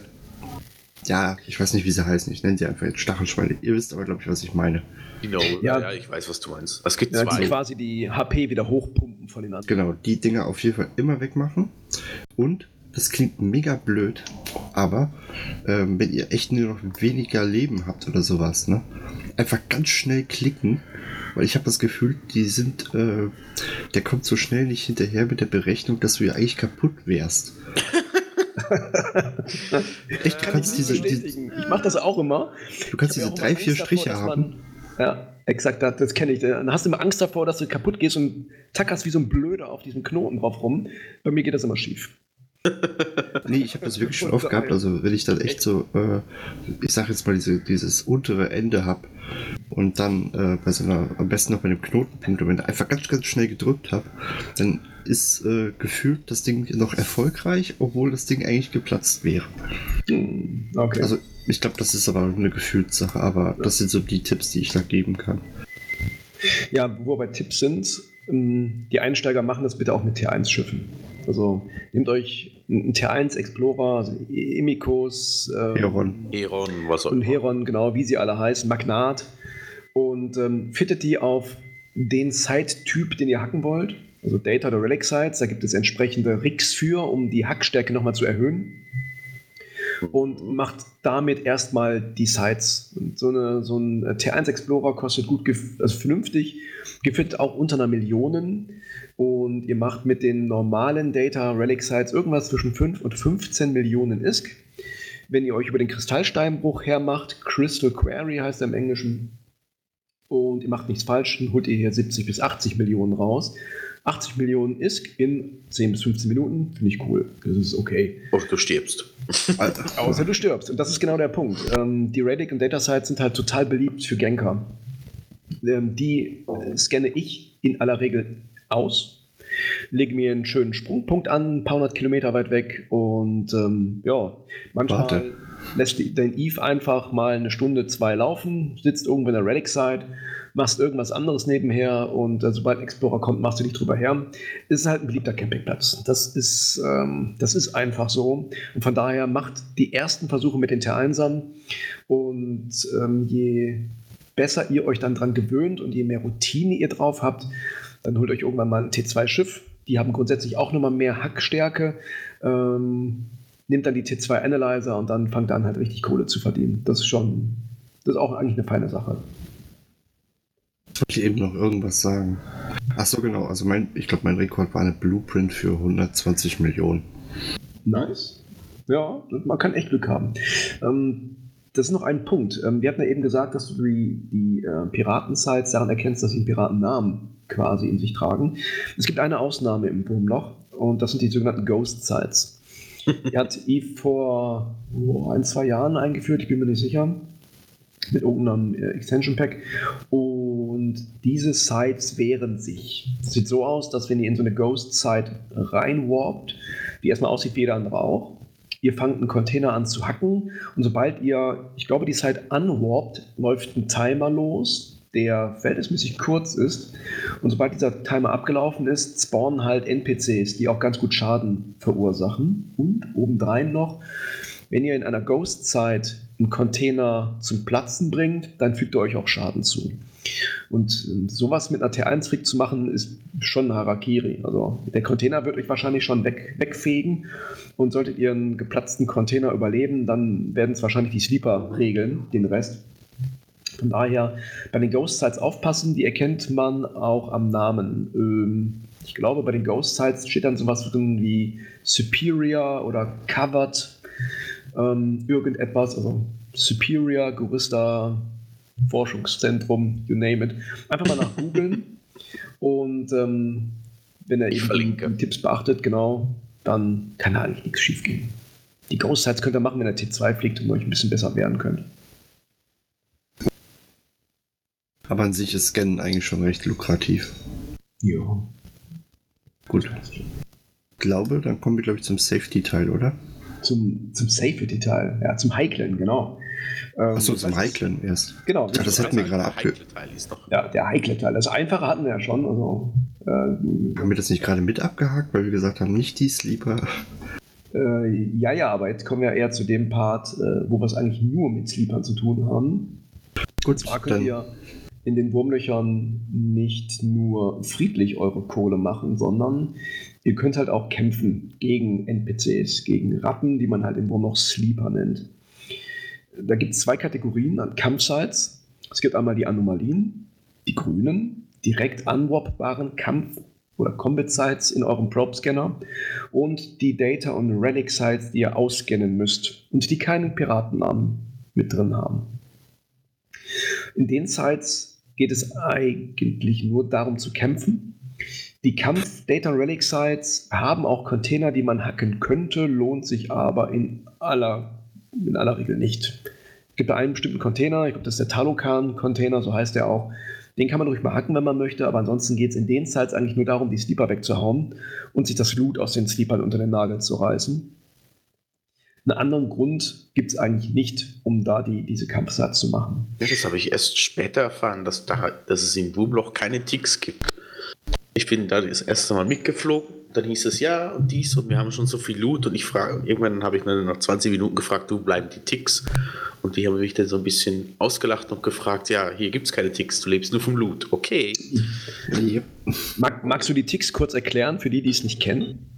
ja, ich weiß nicht, wie sie heißen. Ich nenne sie einfach jetzt Stachelschweine. Ihr wisst aber, glaube ich, was ich meine. Genau, ja, ja, ich weiß, was du meinst. Es gibt ja, zwei. Die quasi die HP wieder hochpumpen von den anderen. Genau, die Dinger auf jeden Fall immer wegmachen. Und das klingt mega blöd, aber ähm, wenn ihr echt nur noch weniger Leben habt oder sowas, ne, einfach ganz schnell klicken, weil ich habe das Gefühl, die sind, äh, der kommt so schnell nicht hinterher mit der Berechnung, dass du ja eigentlich kaputt wärst. Echt, du kannst diese, diese, Ich mache das auch immer. Du kannst diese drei, vier Striche davor, haben. Man, ja, exakt, das, das kenne ich. Dann hast du immer Angst davor, dass du kaputt gehst und tackerst wie so ein Blöder auf diesem Knoten drauf rum. Bei mir geht das immer schief. nee, ich habe das wirklich schon oft gehabt. Also, wenn ich dann echt so, äh, ich sag jetzt mal, diese, dieses untere Ende habe und dann äh, bei so einer, am besten noch bei einem Knotenpunkt, und wenn ich einfach ganz, ganz schnell gedrückt habe, dann ist äh, gefühlt das Ding noch erfolgreich, obwohl das Ding eigentlich geplatzt wäre. Hm, okay. Also ich glaube, das ist aber eine Gefühlssache, aber das sind so die Tipps, die ich da geben kann. Ja, wo wir bei Tipps sind, ähm, die Einsteiger machen das bitte auch mit T1-Schiffen. Also nehmt euch einen T1 Explorer, also Emikos, äh, Heron. Heron, was auch Und Heron, genau, wie sie alle heißen, Magnat. Und ähm, fittet die auf den Site-Typ, den ihr hacken wollt also Data oder Relic Sites. Da gibt es entsprechende Rigs für, um die Hackstärke nochmal zu erhöhen. Und macht damit erstmal die Sites. Und so, eine, so ein T1 Explorer kostet gut, also vernünftig, gefit auch unter einer Million. Und ihr macht mit den normalen Data Relic Sites irgendwas zwischen 5 und 15 Millionen ISK. Wenn ihr euch über den Kristallsteinbruch hermacht, Crystal Query heißt er im Englischen, und ihr macht nichts falsch, dann holt ihr hier 70 bis 80 Millionen raus. 80 Millionen ISK in 10 bis 15 Minuten, finde ich cool. Das ist okay. Außer du stirbst. Alter. Außer du stirbst. Und das ist genau der Punkt. Ähm, die Radic und Datasites sind halt total beliebt für Ganker. Ähm, die äh, scanne ich in aller Regel aus, lege mir einen schönen Sprungpunkt an, ein paar hundert Kilometer weit weg und ähm, ja, manchmal Warte. lässt dein Eve einfach mal eine Stunde, zwei laufen, sitzt irgendwo in der Relic-Site machst irgendwas anderes nebenher und äh, sobald ein Explorer kommt, machst du dich drüber her. Ist halt ein beliebter Campingplatz. Das ist, ähm, das ist einfach so. Und von daher macht die ersten Versuche mit den T1ern und ähm, je besser ihr euch dann dran gewöhnt und je mehr Routine ihr drauf habt, dann holt euch irgendwann mal ein T2-Schiff. Die haben grundsätzlich auch nochmal mehr Hackstärke. Ähm, nimmt dann die T2 Analyzer und dann fangt dann halt richtig Kohle zu verdienen. Das ist schon, das ist auch eigentlich eine feine Sache. Wollte ich eben noch irgendwas sagen? Ach so, genau. Also mein, ich glaube, mein Rekord war eine Blueprint für 120 Millionen. Nice. Ja, man kann echt Glück haben. Ähm, das ist noch ein Punkt. Ähm, wir hatten ja eben gesagt, dass du die, die äh, Piraten-Sites daran erkennst, dass sie einen Piratennamen quasi in sich tragen. Es gibt eine Ausnahme im Wurmloch und das sind die sogenannten Ghost-Sites. Die hat Eve vor oh, ein, zwei Jahren eingeführt, ich bin mir nicht sicher, mit irgendeinem äh, Extension Pack. Und diese Sites wehren sich. Das sieht so aus, dass wenn ihr in so eine Ghost-Site reinwarpt, die erstmal aussieht wie jeder andere auch, ihr fangt einen Container an zu hacken und sobald ihr, ich glaube, die Site unwarpt, läuft ein Timer los, der verhältnismäßig kurz ist. Und sobald dieser Timer abgelaufen ist, spawnen halt NPCs, die auch ganz gut Schaden verursachen. Und obendrein noch, wenn ihr in einer Ghost-Site einen Container zum Platzen bringt, dann fügt ihr euch auch Schaden zu. Und ähm, sowas mit einer T1-Trick zu machen, ist schon Harakiri. Also der Container wird euch wahrscheinlich schon weg, wegfegen. Und solltet ihr einen geplatzten Container überleben, dann werden es wahrscheinlich die Sleeper regeln, den Rest. Von daher bei den Ghost Sites aufpassen, die erkennt man auch am Namen. Ähm, ich glaube, bei den Ghost Sites steht dann sowas drin wie Superior oder Covered, ähm, irgendetwas, also Superior, Gurista, Forschungszentrum, you name it. Einfach mal nach googeln und ähm, wenn er eben die Tipps beachtet, genau, dann kann da eigentlich nichts schief gehen. Die Ghost Sites könnt ihr machen, wenn er T2 fliegt und euch ein bisschen besser wehren könnt. Aber an sich ist Scannen eigentlich schon recht lukrativ. Ja. Gut. Ich glaube, dann kommen wir, glaube ich, zum Safety-Teil, oder? Zum, zum Safety-Teil, ja, zum Heiklen, genau. Ähm, Achso, zum Heiklen erst. Genau. Ja, das hätten wir gerade abge... Ja, der heikle Teil. Das Einfache hatten wir ja schon. Also, äh, haben wir das nicht gerade mit abgehakt, weil wir gesagt haben, nicht die Sleeper? Äh, ja, ja, aber jetzt kommen wir eher zu dem Part, äh, wo wir es eigentlich nur mit Sleepern zu tun haben. Gut, zwar könnt dann. ihr in den Wurmlöchern nicht nur friedlich eure Kohle machen, sondern ihr könnt halt auch kämpfen gegen NPCs, gegen Ratten, die man halt im Wurmloch Sleeper nennt. Da gibt es zwei Kategorien an Kampfsites. Es gibt einmal die Anomalien, die grünen, direkt anwarpbaren Kampf- oder Combat-Sites in eurem Probe-Scanner und die Data- und Relic-Sites, die ihr ausscannen müsst und die keinen Piratennamen mit drin haben. In den Sites geht es eigentlich nur darum zu kämpfen. Die Kampf Data Relic Sites haben auch Container, die man hacken könnte, lohnt sich aber in aller, in aller Regel nicht. Es gibt einen bestimmten Container, ich glaube, das ist der Talokan-Container, so heißt der auch. Den kann man ruhig mal hacken, wenn man möchte, aber ansonsten geht es in den Sites eigentlich nur darum, die Sleeper wegzuhauen und sich das Loot aus den Sleepern unter den Nagel zu reißen. Einen anderen Grund gibt es eigentlich nicht, um da die, diese Kampfsatz zu machen. Ja, das habe ich erst später erfahren, dass, da, dass es im Boomloch keine Ticks gibt. Ich bin da das erste Mal mitgeflogen, dann hieß es ja und dies und wir haben schon so viel Loot und ich frage, irgendwann habe ich dann nach 20 Minuten gefragt, du bleiben die Ticks? Und die haben mich dann so ein bisschen ausgelacht und gefragt, ja, hier gibt es keine Ticks, du lebst nur vom Loot. Okay. Mag, magst du die Ticks kurz erklären, für die, die es nicht kennen?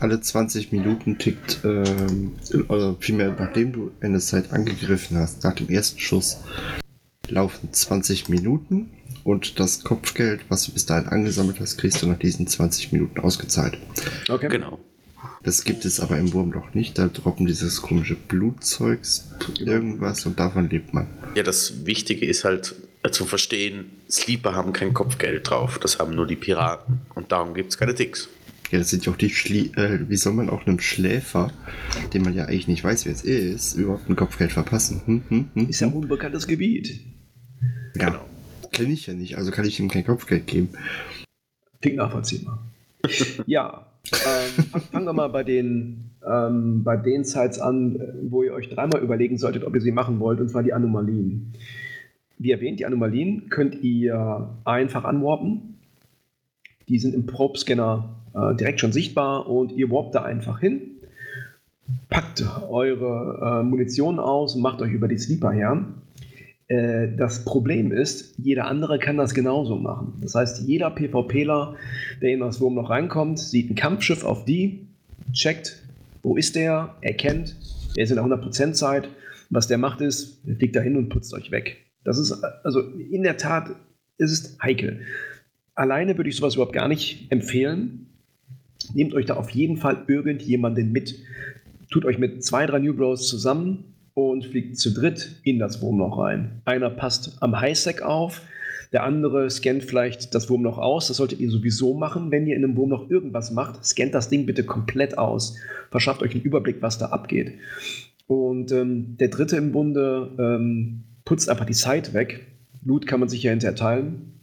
alle 20 Minuten tickt, ähm, oder vielmehr nachdem du eine Zeit angegriffen hast, nach dem ersten Schuss, laufen 20 Minuten und das Kopfgeld, was du bis dahin angesammelt hast, kriegst du nach diesen 20 Minuten ausgezahlt. Okay. Genau. Das gibt es aber im Wurm noch nicht. Da droppen dieses komische Blutzeugs, irgendwas und davon lebt man. Ja, das Wichtige ist halt äh, zu verstehen, Sleeper haben kein Kopfgeld drauf. Das haben nur die Piraten. Und darum gibt es keine Ticks. Ja, das sind ja auch die Schlie äh, Wie soll man auch einem Schläfer, den man ja eigentlich nicht weiß, wer es ist, überhaupt ein Kopfgeld verpassen? Hm, hm, hm, ist ja ein hm? unbekanntes Gebiet. Ja, genau. Kenne ich ja nicht, also kann ich ihm kein Kopfgeld geben. Klingt nachvollziehbar. ja, ähm, fangen wir mal bei den, ähm, bei den Sites an, wo ihr euch dreimal überlegen solltet, ob ihr sie machen wollt, und zwar die Anomalien. Wie erwähnt, die Anomalien könnt ihr einfach anwarpen. Die sind im Probe-Scanner äh, direkt schon sichtbar und ihr warpt da einfach hin, packt eure äh, Munition aus und macht euch über die Sleeper her. Äh, das Problem ist, jeder andere kann das genauso machen. Das heißt, jeder PvPler, der in das Wurm noch reinkommt, sieht ein Kampfschiff auf die, checkt, wo ist der, erkennt, der ist in der 100% Zeit. Was der macht ist, der fliegt da hin und putzt euch weg. Das ist also in der Tat ist es heikel. Alleine würde ich sowas überhaupt gar nicht empfehlen. Nehmt euch da auf jeden Fall irgendjemanden mit. Tut euch mit zwei, drei New Bros zusammen und fliegt zu dritt in das Wurmloch rein. Einer passt am Highsec auf, der andere scannt vielleicht das Wurmloch aus. Das solltet ihr sowieso machen, wenn ihr in einem Wurmloch irgendwas macht. Scannt das Ding bitte komplett aus. Verschafft euch einen Überblick, was da abgeht. Und ähm, der dritte im Bunde ähm, putzt einfach die Site weg. Loot kann man sich ja hinterher teilen.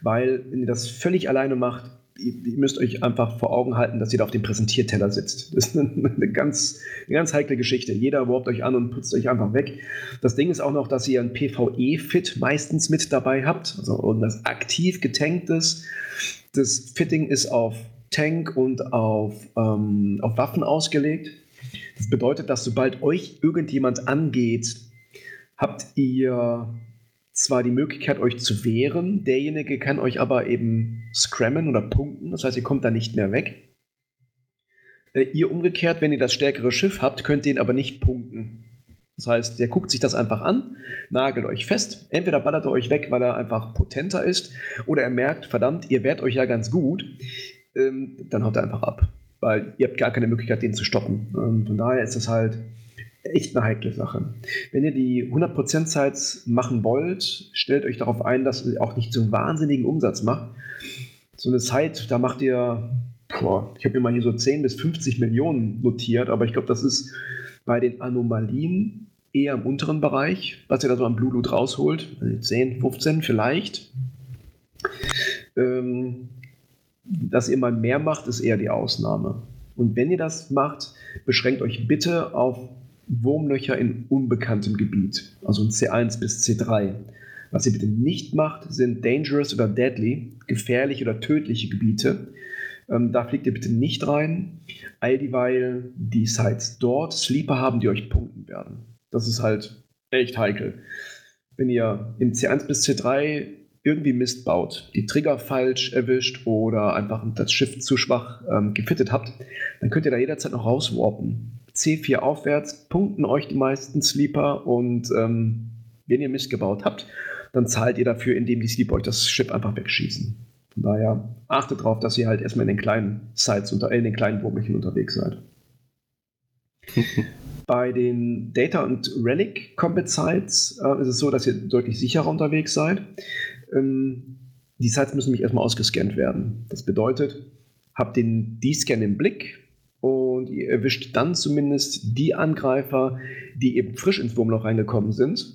Weil, wenn ihr das völlig alleine macht, ihr müsst euch einfach vor Augen halten, dass ihr da auf dem Präsentierteller sitzt. Das ist eine ganz, eine ganz heikle Geschichte. Jeder warbt euch an und putzt euch einfach weg. Das Ding ist auch noch, dass ihr ein PvE-Fit meistens mit dabei habt, also irgendwas aktiv getanktes. Das Fitting ist auf Tank und auf, ähm, auf Waffen ausgelegt. Das bedeutet, dass sobald euch irgendjemand angeht, habt ihr zwar die Möglichkeit, euch zu wehren, derjenige kann euch aber eben scrammen oder punkten, das heißt, ihr kommt da nicht mehr weg. Äh, ihr umgekehrt, wenn ihr das stärkere Schiff habt, könnt ihr ihn aber nicht punkten. Das heißt, der guckt sich das einfach an, nagelt euch fest. Entweder ballert er euch weg, weil er einfach potenter ist, oder er merkt, verdammt, ihr wehrt euch ja ganz gut. Ähm, dann haut er einfach ab, weil ihr habt gar keine Möglichkeit, den zu stoppen. Und von daher ist das halt echt eine heikle Sache. Wenn ihr die 100% Sites machen wollt, stellt euch darauf ein, dass ihr auch nicht so einen wahnsinnigen Umsatz macht. So eine Site, da macht ihr, boah, ich habe mir mal hier so 10 bis 50 Millionen notiert, aber ich glaube, das ist bei den Anomalien eher im unteren Bereich, was ihr da so am Blue Loot rausholt. 10, also 15 vielleicht. Ähm, dass ihr mal mehr macht, ist eher die Ausnahme. Und wenn ihr das macht, beschränkt euch bitte auf Wurmlöcher in unbekanntem Gebiet, also in C1 bis C3. Was ihr bitte nicht macht, sind dangerous oder deadly, gefährliche oder tödliche Gebiete. Ähm, da fliegt ihr bitte nicht rein, all dieweil die Sites dort Sleeper haben, die euch punkten werden. Das ist halt echt heikel. Wenn ihr in C1 bis C3 irgendwie Mist baut, die Trigger falsch erwischt oder einfach das Schiff zu schwach ähm, gefittet habt, dann könnt ihr da jederzeit noch rauswarpen. C4 aufwärts punkten euch die meisten Sleeper und ähm, wenn ihr Mist gebaut habt, dann zahlt ihr dafür, indem die Sleeper euch das Schiff einfach wegschießen. Von daher achtet darauf, dass ihr halt erstmal in den kleinen Sites, unter, in den kleinen Wurmchen unterwegs seid. Bei den Data- und Relic-Combat-Sites äh, ist es so, dass ihr deutlich sicherer unterwegs seid. Ähm, die Sites müssen nämlich erstmal ausgescannt werden. Das bedeutet, habt den D-Scan im Blick, und ihr erwischt dann zumindest die Angreifer, die eben frisch ins Wurmloch reingekommen sind,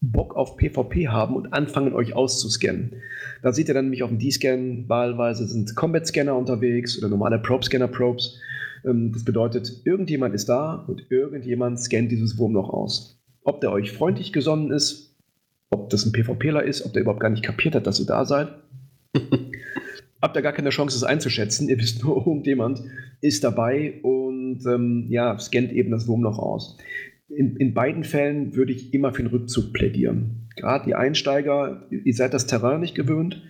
Bock auf PvP haben und anfangen, euch auszuscannen. Da seht ihr dann nämlich auf dem D-Scan, wahlweise sind Combat-Scanner unterwegs oder normale Probe-Scanner-Probes. Ähm, das bedeutet, irgendjemand ist da und irgendjemand scannt dieses Wurmloch aus. Ob der euch freundlich gesonnen ist, ob das ein PvPler ist, ob der überhaupt gar nicht kapiert hat, dass ihr da seid. habt ihr gar keine Chance, es einzuschätzen. Ihr wisst nur, irgendjemand ist dabei und ähm, ja, scannt eben das Wurmloch aus. In, in beiden Fällen würde ich immer für den Rückzug plädieren. Gerade die Einsteiger, ihr seid das Terrain nicht gewöhnt.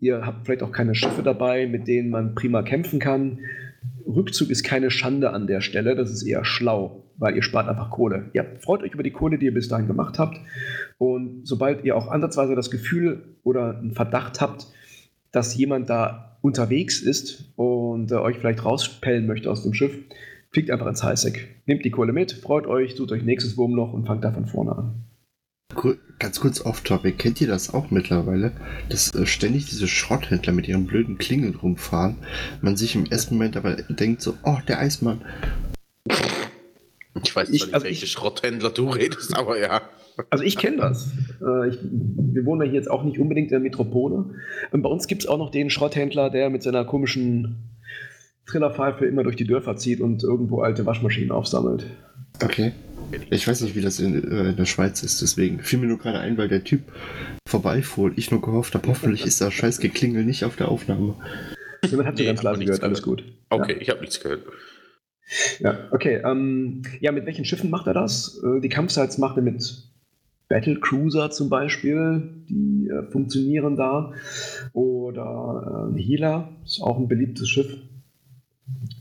Ihr habt vielleicht auch keine Schiffe dabei, mit denen man prima kämpfen kann. Rückzug ist keine Schande an der Stelle, das ist eher schlau, weil ihr spart einfach Kohle. Ihr freut euch über die Kohle, die ihr bis dahin gemacht habt. Und sobald ihr auch ansatzweise das Gefühl oder einen Verdacht habt, dass jemand da unterwegs ist und äh, euch vielleicht rauspellen möchte aus dem Schiff, fliegt einfach ins Highsec. Nehmt die Kohle mit, freut euch, sucht euch nächstes Wurmloch und fangt da von vorne an. Ganz kurz off-topic, kennt ihr das auch mittlerweile, dass äh, ständig diese Schrotthändler mit ihren blöden Klingeln rumfahren, man sich im ersten Moment aber denkt so, oh, der Eismann. Ich weiß ich, nicht, also welche ich, Schrotthändler du redest, aber ja. Also ich kenne das. Äh, ich, wir wohnen ja hier jetzt auch nicht unbedingt in der Metropole. Und bei uns gibt es auch noch den Schrotthändler, der mit seiner komischen Trillerpfeife immer durch die Dörfer zieht und irgendwo alte Waschmaschinen aufsammelt. Okay. Ich weiß nicht, wie das in, äh, in der Schweiz ist, deswegen fiel mir nur gerade ein, weil der Typ vorbeifuhr und ich nur gehofft habe, hoffentlich ist das scheiß Geklingel nicht auf der Aufnahme. Jemand hat nee, ganz leise gehört, alles gut. Okay, ja. ich habe nichts gehört. Ja, okay. Ähm, ja, mit welchen Schiffen macht er das? Äh, die Kampfsites macht er mit Battle Cruiser zum Beispiel, die äh, funktionieren da. Oder äh, Healer, ist auch ein beliebtes Schiff.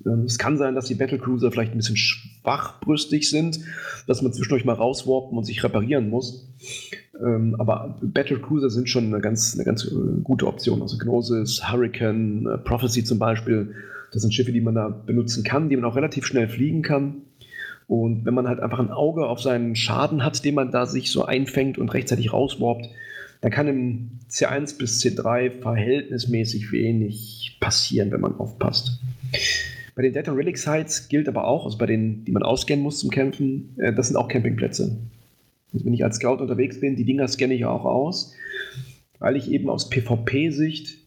Ähm, es kann sein, dass die Battle Cruiser vielleicht ein bisschen schwachbrüstig sind, dass man zwischendurch mal rauswarpen und sich reparieren muss. Ähm, aber Battle Cruiser sind schon eine ganz, eine ganz äh, gute Option. Also Gnosis, Hurricane, äh, Prophecy zum Beispiel. Das sind Schiffe, die man da benutzen kann, die man auch relativ schnell fliegen kann Und wenn man halt einfach ein Auge auf seinen Schaden hat, den man da sich so einfängt und rechtzeitig rauswarpt, dann kann im C1 bis C3 verhältnismäßig wenig passieren, wenn man aufpasst. Bei den Data Relic Sites gilt aber auch, also bei denen, die man ausscannen muss zum Kämpfen, äh, das sind auch Campingplätze. Also wenn ich als Scout unterwegs bin, die Dinger scanne ich auch aus, weil ich eben aus PvP-Sicht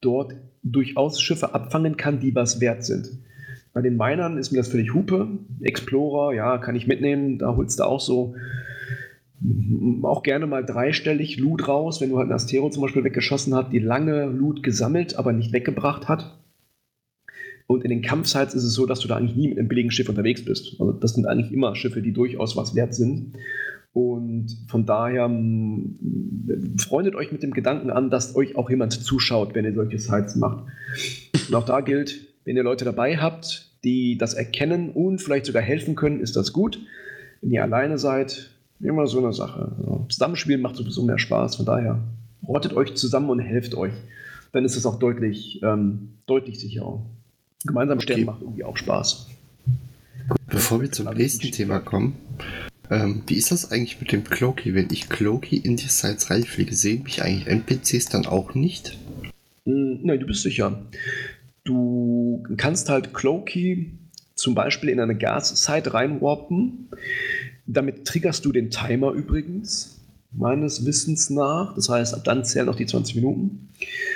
dort durchaus Schiffe abfangen kann, die was wert sind. Bei den Minern ist mir das völlig Hupe. Explorer, ja, kann ich mitnehmen. Da holst du auch so auch gerne mal dreistellig Loot raus, wenn du halt einen Astero zum Beispiel weggeschossen hast, die lange Loot gesammelt, aber nicht weggebracht hat. Und in den Kampfsites ist es so, dass du da eigentlich nie mit einem billigen Schiff unterwegs bist. Also das sind eigentlich immer Schiffe, die durchaus was wert sind. Und von daher freundet euch mit dem Gedanken an, dass euch auch jemand zuschaut, wenn ihr solche Sites macht. Und auch da gilt, wenn ihr Leute dabei habt, die das erkennen und vielleicht sogar helfen können, ist das gut. Wenn ihr alleine seid, immer so eine Sache. Also, Zusammenspielen macht sowieso mehr Spaß. Von daher rottet euch zusammen und helft euch. Dann ist es auch deutlich, ähm, deutlich sicherer. Gemeinsam okay. sterben macht irgendwie auch Spaß. Bevor wir zum nächsten Thema kommen, ähm, wie ist das eigentlich mit dem Cloaky? Wenn ich Cloaky in die Sites reinfliege, sehen mich eigentlich NPCs dann auch nicht? Mm, nein, du bist sicher. Du kannst halt Cloaky zum Beispiel in eine Gas-Site reinwarpen. Damit triggerst du den Timer übrigens, meines Wissens nach. Das heißt, ab dann zählen auch die 20 Minuten.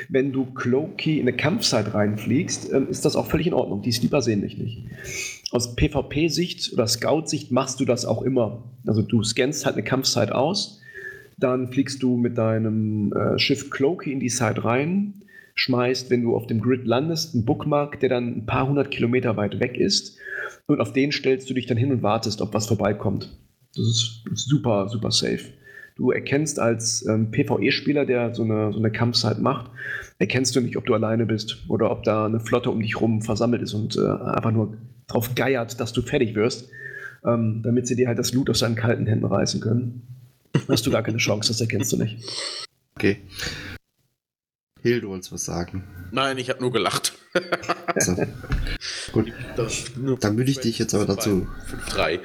Wenn du Cloaky in eine Kampfsite reinfliegst, ähm, ist das auch völlig in Ordnung. Die Sleeper sehen dich nicht. Aus PvP-Sicht oder Scout-Sicht machst du das auch immer. Also du scannst halt eine Kampfsite aus, dann fliegst du mit deinem äh, Schiff Cloaky in die Site rein, schmeißt, wenn du auf dem Grid landest, einen Bookmark, der dann ein paar hundert Kilometer weit weg ist. Und auf den stellst du dich dann hin und wartest, ob was vorbeikommt. Das ist super, super safe. Du erkennst als ähm, PvE-Spieler, der so eine, so eine Kampfzeit macht, erkennst du nicht, ob du alleine bist oder ob da eine Flotte um dich rum versammelt ist und äh, einfach nur drauf geiert, dass du fertig wirst, ähm, damit sie dir halt das Loot aus seinen kalten Händen reißen können. Hast du gar keine Chance, das erkennst du nicht. Okay. Hill, du wolltest was sagen. Nein, ich habe nur gelacht. also, gut. Dann würde ich dich jetzt aber dazu. 5-3.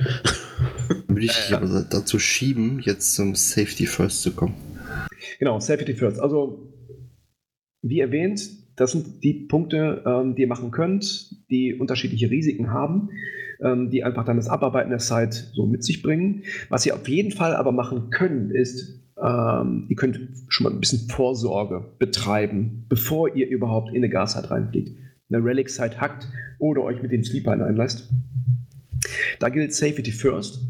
Würde ich dich aber dazu schieben, jetzt zum Safety First zu kommen. Genau, Safety First. Also, wie erwähnt, das sind die Punkte, ähm, die ihr machen könnt, die unterschiedliche Risiken haben, ähm, die einfach dann das Abarbeiten der Site so mit sich bringen. Was ihr auf jeden Fall aber machen könnt, ist ähm, ihr könnt schon mal ein bisschen Vorsorge betreiben, bevor ihr überhaupt in eine Gashard reinfliegt. Eine Relic-Site hackt oder euch mit den Sleepern einlasst. Da gilt Safety First.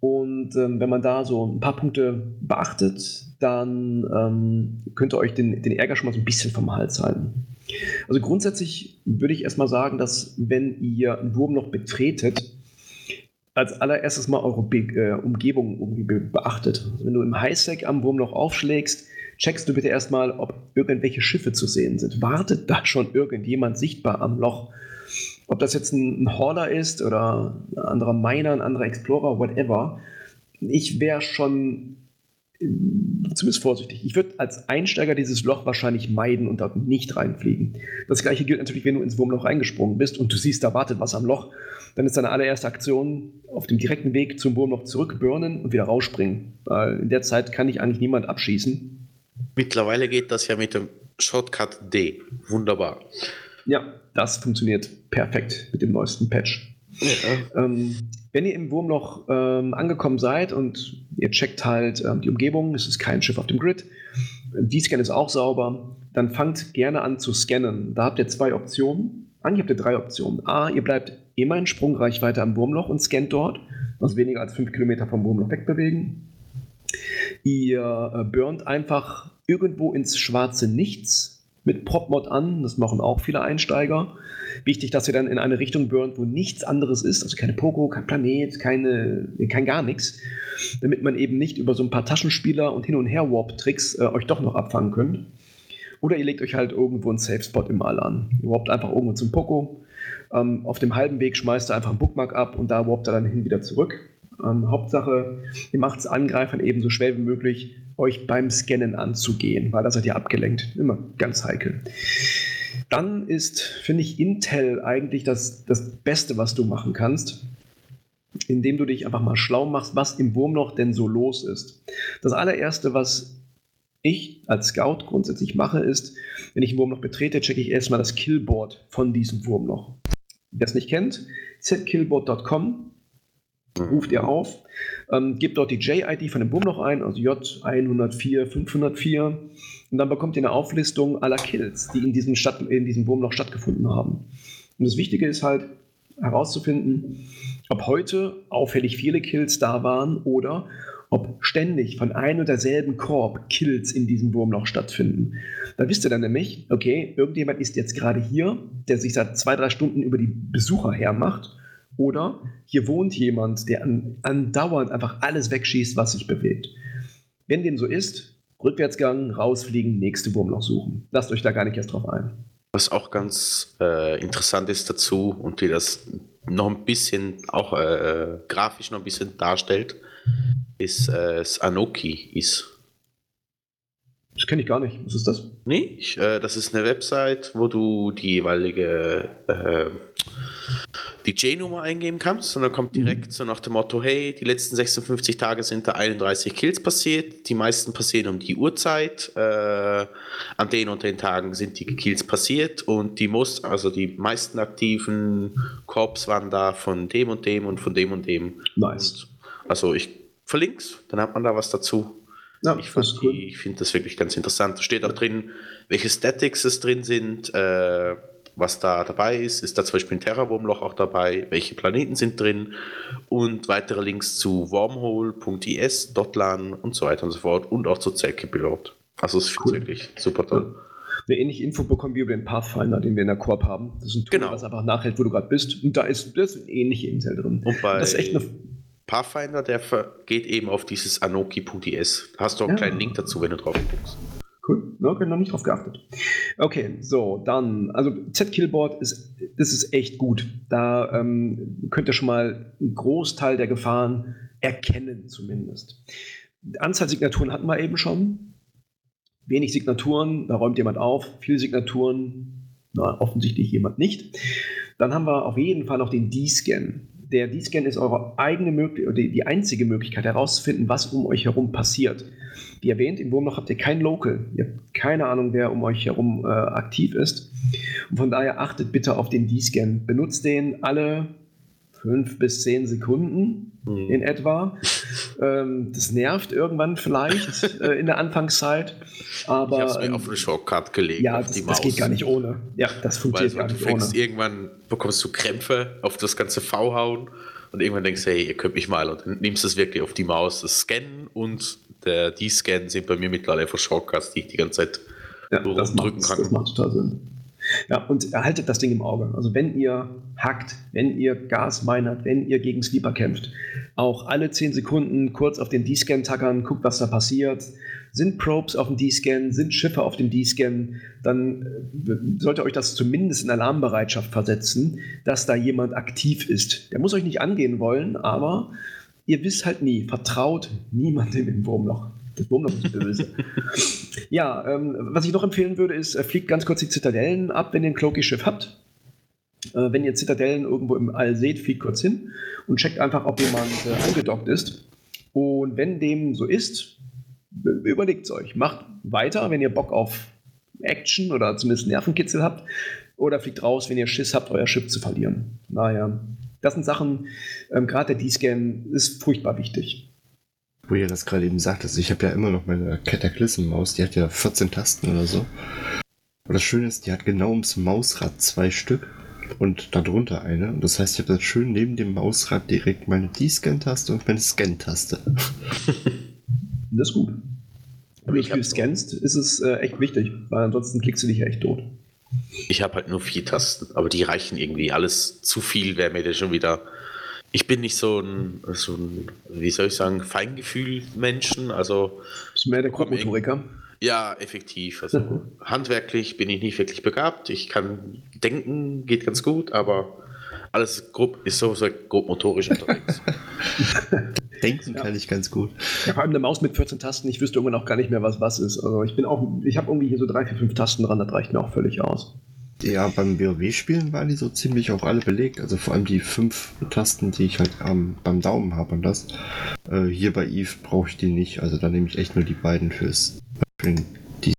Und ähm, wenn man da so ein paar Punkte beachtet, dann ähm, könnt ihr euch den, den Ärger schon mal so ein bisschen vom Hals halten. Also grundsätzlich würde ich erstmal sagen, dass wenn ihr ein Wurmloch betretet, als allererstes mal eure Be äh, Umgebung irgendwie be beachtet. Wenn du im Highsec am Wurmloch aufschlägst, checkst du bitte erstmal, ob irgendwelche Schiffe zu sehen sind. Wartet da schon irgendjemand sichtbar am Loch? Ob das jetzt ein, ein Hauler ist oder ein anderer Miner, ein anderer Explorer, whatever. Ich wäre schon zumindest vorsichtig. Ich würde als Einsteiger dieses Loch wahrscheinlich meiden und dort nicht reinfliegen. Das gleiche gilt natürlich, wenn du ins Wurmloch reingesprungen bist und du siehst, da wartet was am Loch dann ist deine allererste Aktion auf dem direkten Weg zum Wurm noch zurückburnen und wieder rausspringen. Weil in der Zeit kann ich eigentlich niemand abschießen. Mittlerweile geht das ja mit dem Shortcut D. Wunderbar. Ja, das funktioniert perfekt mit dem neuesten Patch. Ähm, wenn ihr im Wurmloch ähm, angekommen seid und ihr checkt halt ähm, die Umgebung, es ist kein Schiff auf dem Grid, die Scan ist auch sauber, dann fangt gerne an zu scannen. Da habt ihr zwei Optionen. Eigentlich habt ihr drei Optionen. A, ihr bleibt immer in Sprungreichweite am Wurmloch und scannt dort, was weniger als fünf Kilometer vom Wurmloch wegbewegen. Ihr äh, burnt einfach irgendwo ins schwarze Nichts mit Propmod an. Das machen auch viele Einsteiger. Wichtig, dass ihr dann in eine Richtung burnt, wo nichts anderes ist, also keine Pogo, kein Planet, keine, kein gar nichts, damit man eben nicht über so ein paar Taschenspieler und Hin- und Her-Warp-Tricks äh, euch doch noch abfangen könnt. Oder ihr legt euch halt irgendwo einen Safe-Spot im All an. Ihr warpt einfach irgendwo zum Poco, ähm, auf dem halben Weg schmeißt er einfach einen Bookmark ab und da warpt er dann hin wieder zurück. Ähm, Hauptsache, ihr macht es Angreifern ebenso schwer wie möglich, euch beim Scannen anzugehen, weil da seid ihr abgelenkt. Immer ganz heikel. Dann ist, finde ich, Intel eigentlich das, das Beste, was du machen kannst. indem du dich einfach mal schlau machst, was im Wurmloch denn so los ist. Das allererste, was ich als Scout grundsätzlich mache, ist, wenn ich ein Wurmloch betrete, checke ich erstmal das Killboard von diesem Wurmloch. Wer es nicht kennt, zkillboard.com ruft ihr auf, ähm, gebt dort die J-ID von dem Wurmloch ein, also J104, 504, und dann bekommt ihr eine Auflistung aller Kills, die in diesem, Stadt, in diesem Wurmloch stattgefunden haben. Und das Wichtige ist halt herauszufinden, ob heute auffällig viele Kills da waren oder ob ständig von einem und derselben Korb Kills in diesem Wurmloch stattfinden. Da wisst ihr dann nämlich, okay, irgendjemand ist jetzt gerade hier, der sich seit zwei, drei Stunden über die Besucher hermacht. Oder hier wohnt jemand, der andauernd einfach alles wegschießt, was sich bewegt. Wenn dem so ist, Rückwärtsgang, rausfliegen, nächste Wurmloch suchen. Lasst euch da gar nicht erst drauf ein. Was auch ganz äh, interessant ist dazu und die das noch ein bisschen auch äh, grafisch noch ein bisschen darstellt, ist äh, Sanoki ist. Das kenne ich gar nicht. Was ist das? Nee, ich, äh, das ist eine Website, wo du die jeweilige äh, die J-Nummer eingeben kannst und dann kommt direkt mhm. so nach dem Motto, hey, die letzten 56 Tage sind da 31 Kills passiert, die meisten passieren um die Uhrzeit, äh, an den und den Tagen sind die Kills passiert und die muss, also die meisten aktiven Korps waren da von dem und dem und von dem und dem. Nice. Also ich verlink's, dann hat man da was dazu. Ja, ich, cool. ich finde das wirklich ganz interessant. Da steht auch drin, welche Statics es drin sind, äh, was da dabei ist. Ist da zum Beispiel ein Terra-Wurmloch auch dabei? Welche Planeten sind drin? Und weitere Links zu wormhole.is, Dotlan und so weiter und so fort und auch zu Zelke Pilot. Also es ist cool. wirklich super toll. Eine ähnliche Info bekommen wir über den Pathfinder, den wir in der Koop haben. Das ist ein Tool, genau. was einfach nachhält, wo du gerade bist. Und da ist, das ist eine ähnliche Insel drin. Und bei das ist echt eine Pathfinder, der geht eben auf dieses anoki.is. Da hast du auch einen ja. kleinen Link dazu, wenn du drauf guckst. Cool, ne, okay, noch nicht drauf geachtet. Okay, so, dann, also Z-Killboard ist, das ist echt gut. Da ähm, könnt ihr schon mal einen Großteil der Gefahren erkennen, zumindest. Anzahl Signaturen hatten wir eben schon. Wenig Signaturen, da räumt jemand auf. Viele Signaturen, na, offensichtlich jemand nicht. Dann haben wir auf jeden Fall noch den D-Scan. Der D-Scan ist eure eigene die, die einzige Möglichkeit herauszufinden, was um euch herum passiert. Wie erwähnt, im Wurmloch habt ihr kein Local. Ihr habt keine Ahnung, wer um euch herum äh, aktiv ist. Und von daher achtet bitte auf den D-Scan. Benutzt den alle fünf bis zehn Sekunden mhm. in etwa. Ähm, das nervt irgendwann vielleicht äh, in der Anfangszeit. Aber, ich habe es mir ähm, auf eine Shortcut gelegt. Ja, das, das, geht gar nicht ohne. Ja, das funktioniert Weil, gar nicht ohne. Irgendwann bekommst du Krämpfe auf das ganze V hauen und irgendwann denkst du, hey, ihr könnt mich mal und dann nimmst du es wirklich auf die Maus, das Scannen und der D-Scan sind bei mir mittlerweile einfach Shortcuts, die ich die ganze Zeit ja, drücken kann. Das macht total Sinn. Ja, und erhaltet das Ding im Auge. Also wenn ihr hackt, wenn ihr Gas minert, wenn ihr gegen Sleeper kämpft, auch alle 10 Sekunden kurz auf den D-Scan tackern, guckt, was da passiert. Sind Probes auf dem D-Scan, sind Schiffe auf dem D-Scan, dann äh, sollte euch das zumindest in Alarmbereitschaft versetzen, dass da jemand aktiv ist. Der muss euch nicht angehen wollen, aber ihr wisst halt nie. Vertraut niemandem im Wurmloch. Das Wurmloch ist böse. ja, ähm, was ich noch empfehlen würde, ist, äh, fliegt ganz kurz die Zitadellen ab, wenn ihr ein Cloaky-Schiff habt. Äh, wenn ihr Zitadellen irgendwo im All seht, fliegt kurz hin und checkt einfach, ob jemand äh, angedockt ist. Und wenn dem so ist, überlegt es euch. Macht weiter, wenn ihr Bock auf Action oder zumindest Nervenkitzel habt. Oder fliegt raus, wenn ihr Schiss habt, euer Schiff zu verlieren. Naja, das sind Sachen, ähm, gerade der D-Scan ist furchtbar wichtig. Wo ihr das gerade eben sagtest, ich habe ja immer noch meine Cataclysm-Maus, die hat ja 14 Tasten oder so. Und das Schöne ist, die hat genau ums Mausrad zwei Stück und darunter eine. Und das heißt, ich habe dann schön neben dem Mausrad direkt meine D-Scan-Taste und meine Scan-Taste. das ist gut. Wenn du viel scannst, ist es äh, echt wichtig, weil ansonsten klickst du dich ja echt tot. Ich habe halt nur vier Tasten, aber die reichen irgendwie. Alles zu viel wäre mir schon wieder. Ich bin nicht so ein, so ein wie soll ich sagen, Feingefühl-Menschen. Also. Bist mehr der Grobmotoriker? Ja, effektiv. Also handwerklich bin ich nicht wirklich begabt. Ich kann denken, geht ganz gut, aber alles grob, ist so, so grob motorisch unterwegs. Denken ja. kann ich ganz gut. Ja, vor allem eine Maus mit 14 Tasten, ich wüsste irgendwann auch gar nicht mehr, was was ist. Also ich bin auch, ich habe irgendwie hier so drei, vier, fünf Tasten dran, das reicht mir auch völlig aus. Ja, beim WoW-Spielen waren die so ziemlich auch alle belegt. Also vor allem die fünf Tasten, die ich halt am, beim Daumen habe und das. Äh, hier bei Eve brauche ich die nicht. Also da nehme ich echt nur die beiden fürs für die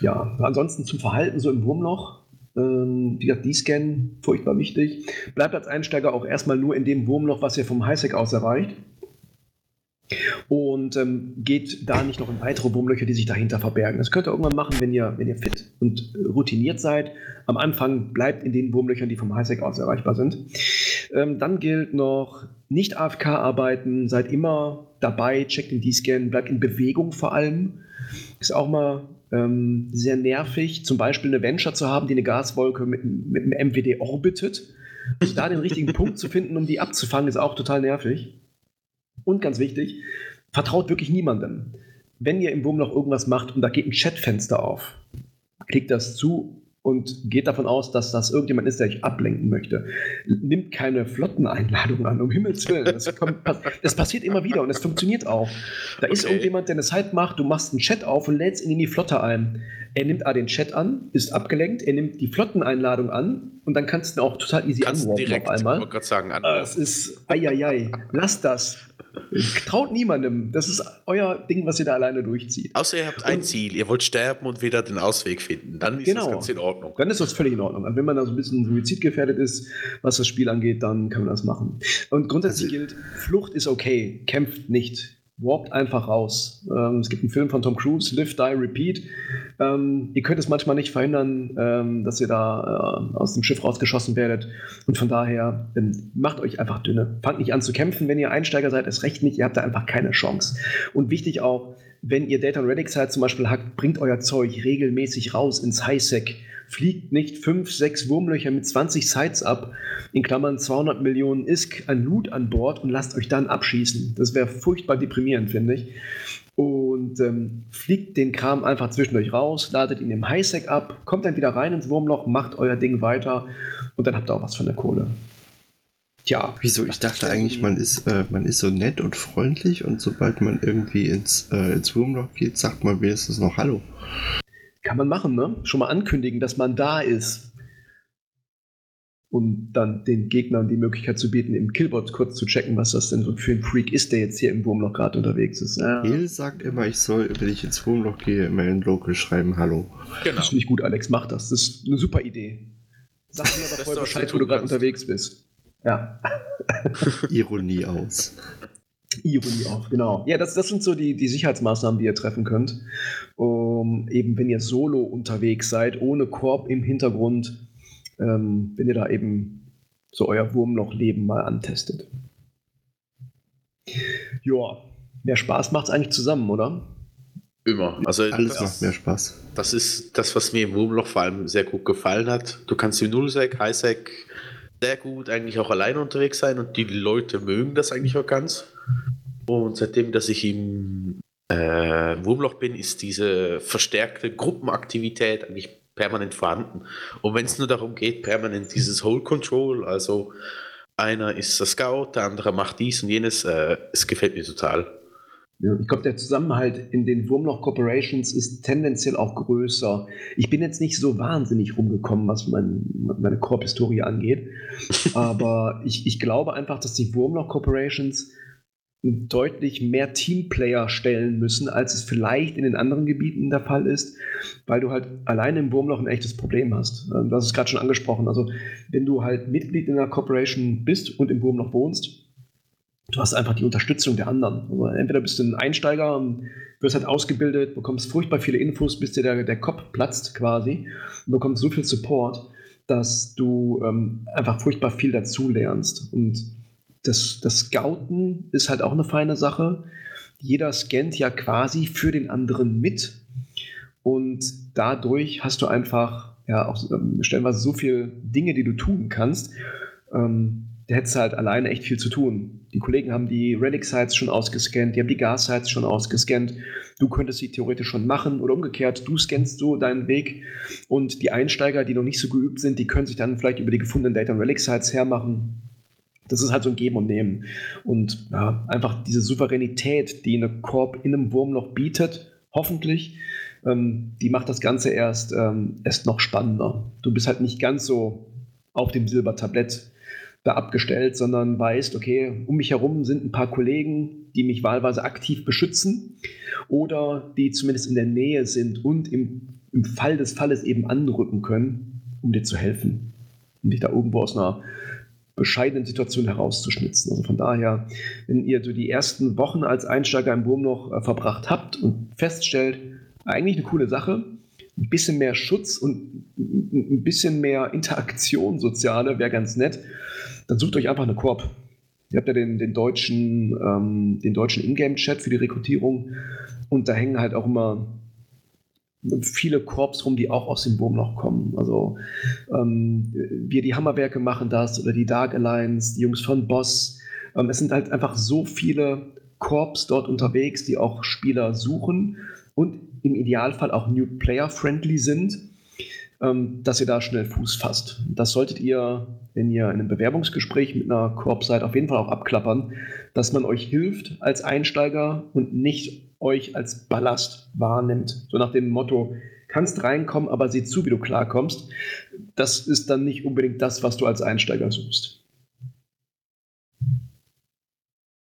Ja, ansonsten zum Verhalten so im Wurmloch. Ähm, wie gesagt, die Scan, furchtbar wichtig. Bleibt als Einsteiger auch erstmal nur in dem Wurmloch, was ihr vom Highsec aus erreicht. Und ähm, geht da nicht noch in weitere Wurmlöcher, die sich dahinter verbergen. Das könnt ihr irgendwann machen, wenn ihr, wenn ihr fit und routiniert seid. Am Anfang bleibt in den Wurmlöchern, die vom Highsec aus erreichbar sind. Ähm, dann gilt noch, nicht AFK arbeiten, seid immer dabei, checkt den D-Scan, bleibt in Bewegung vor allem. Ist auch mal ähm, sehr nervig, zum Beispiel eine Venture zu haben, die eine Gaswolke mit, mit einem MWD orbitet. Und da den richtigen Punkt zu finden, um die abzufangen, ist auch total nervig. Und ganz wichtig, vertraut wirklich niemandem. Wenn ihr im Wurmloch irgendwas macht und da geht ein Chatfenster auf, klickt das zu und geht davon aus, dass das irgendjemand ist, der euch ablenken möchte. Nimmt keine Flotteneinladung an, um Himmels Willen. Das, kommt, das passiert immer wieder und es funktioniert auch. Da okay. ist irgendjemand, der eine Zeit macht, du machst einen Chat auf und lädst ihn in die Flotte ein. Er nimmt A den Chat an, ist abgelenkt, er nimmt die Flotteneinladung an und dann kannst du ihn auch total easy kannst anwarpen direkt, auf einmal. Ich sagen, Das ist, eieiei, lass das. Traut niemandem. Das ist euer Ding, was ihr da alleine durchzieht. Außer ihr habt ein und, Ziel, ihr wollt sterben und wieder den Ausweg finden. Dann ist genau, das ganz in Ordnung. Dann ist das völlig in Ordnung. Und wenn man da so ein bisschen suizidgefährdet ist, was das Spiel angeht, dann kann man das machen. Und grundsätzlich also, gilt, Flucht ist okay, kämpft nicht warpt einfach raus. Ähm, es gibt einen Film von Tom Cruise, Live, Die, Repeat. Ähm, ihr könnt es manchmal nicht verhindern, ähm, dass ihr da äh, aus dem Schiff rausgeschossen werdet. Und von daher ähm, macht euch einfach dünne. Fangt nicht an zu kämpfen, wenn ihr Einsteiger seid, ist recht nicht. Ihr habt da einfach keine Chance. Und wichtig auch, wenn ihr Data Relic seid zum Beispiel hackt, bringt euer Zeug regelmäßig raus ins Highsec fliegt nicht fünf, sechs Wurmlöcher mit 20 Sites ab, in Klammern 200 Millionen ISK an Loot an Bord und lasst euch dann abschießen. Das wäre furchtbar deprimierend, finde ich. Und ähm, fliegt den Kram einfach zwischendurch raus, ladet ihn im Highsec ab, kommt dann wieder rein ins Wurmloch, macht euer Ding weiter und dann habt ihr auch was von der Kohle. Tja. Wieso? Ich dachte eigentlich, man ist, äh, man ist so nett und freundlich und sobald man irgendwie ins, äh, ins Wurmloch geht, sagt man wenigstens noch Hallo. Kann man machen, ne? Schon mal ankündigen, dass man da ist. Und dann den Gegnern die Möglichkeit zu bieten, im Killbot kurz zu checken, was das denn so für ein Freak ist, der jetzt hier im Wurmloch gerade unterwegs ist. Ja. Hill sagt immer, ich soll, wenn ich ins Wurmloch gehe, immer in Local schreiben Hallo. Genau. Das finde ich gut, Alex, mach das. Das ist eine super Idee. Sag mir aber vorher Bescheid, wo du gerade unterwegs bist. Ja. Ironie aus. Ironie auch, genau. Ja, das, das sind so die, die Sicherheitsmaßnahmen, die ihr treffen könnt. Um, eben, wenn ihr solo unterwegs seid, ohne Korb im Hintergrund, ähm, wenn ihr da eben so euer Wurmloch-Leben mal antestet. Ja, mehr Spaß macht es eigentlich zusammen, oder? Immer. Also Alles macht mehr Spaß. Das ist das, was mir im Wurmloch vor allem sehr gut gefallen hat. Du kannst im Nullsec, Highsec sehr gut eigentlich auch alleine unterwegs sein und die Leute mögen das eigentlich auch ganz. Und seitdem, dass ich im äh, Wurmloch bin, ist diese verstärkte Gruppenaktivität eigentlich permanent vorhanden. Und wenn es nur darum geht, permanent dieses Whole Control, also einer ist der Scout, der andere macht dies und jenes, äh, es gefällt mir total. Ich glaube, der Zusammenhalt in den Wurmloch Corporations ist tendenziell auch größer. Ich bin jetzt nicht so wahnsinnig rumgekommen, was mein, meine Korb-Historie angeht. aber ich, ich glaube einfach, dass die Wurmloch Corporations deutlich mehr Teamplayer stellen müssen, als es vielleicht in den anderen Gebieten der Fall ist, weil du halt alleine im Wurmloch ein echtes Problem hast. Ähm, du hast es gerade schon angesprochen. Also, wenn du halt Mitglied in einer Corporation bist und im Wurmloch wohnst, du hast einfach die Unterstützung der anderen. Also entweder bist du ein Einsteiger und wirst halt ausgebildet, bekommst furchtbar viele Infos, bis dir der, der Kopf platzt quasi und bekommst so viel Support, dass du ähm, einfach furchtbar viel dazu lernst. Und das, das Scouten ist halt auch eine feine Sache. Jeder scannt ja quasi für den anderen mit. Und dadurch hast du einfach ja auch ähm, stellenweise so viele Dinge, die du tun kannst. Ähm, da hättest du halt alleine echt viel zu tun. Die Kollegen haben die Relic-Sites schon ausgescannt, die haben die Gas-Sites schon ausgescannt. Du könntest sie theoretisch schon machen oder umgekehrt, du scannst so deinen Weg und die Einsteiger, die noch nicht so geübt sind, die können sich dann vielleicht über die gefundenen Data Relic-Sites hermachen das ist halt so ein Geben und Nehmen. Und ja, einfach diese Souveränität, die eine Korb in einem Wurmloch bietet, hoffentlich, ähm, die macht das Ganze erst, ähm, erst noch spannender. Du bist halt nicht ganz so auf dem Silbertablett da abgestellt, sondern weißt, okay, um mich herum sind ein paar Kollegen, die mich wahlweise aktiv beschützen oder die zumindest in der Nähe sind und im, im Fall des Falles eben anrücken können, um dir zu helfen, um dich da irgendwo aus einer bescheidenen Situation herauszuschnitzen. Also von daher, wenn ihr so die ersten Wochen als Einsteiger im Wurmloch äh, verbracht habt und feststellt, eigentlich eine coole Sache, ein bisschen mehr Schutz und ein bisschen mehr Interaktion soziale wäre ganz nett, dann sucht euch einfach eine Koop. Ihr habt ja den, den deutschen, ähm, deutschen Ingame-Chat für die Rekrutierung und da hängen halt auch immer viele Korps rum, die auch aus dem Wurmloch kommen. Also ähm, wir, die Hammerwerke, machen das oder die Dark Alliance, die Jungs von Boss. Ähm, es sind halt einfach so viele Korps dort unterwegs, die auch Spieler suchen und im Idealfall auch New Player Friendly sind, dass ihr da schnell Fuß fasst. Das solltet ihr, wenn ihr in einem Bewerbungsgespräch mit einer Korps seid, auf jeden Fall auch abklappern, dass man euch hilft als Einsteiger und nicht euch als Ballast wahrnimmt. So nach dem Motto, kannst reinkommen, aber sieh zu, wie du klarkommst. Das ist dann nicht unbedingt das, was du als Einsteiger suchst.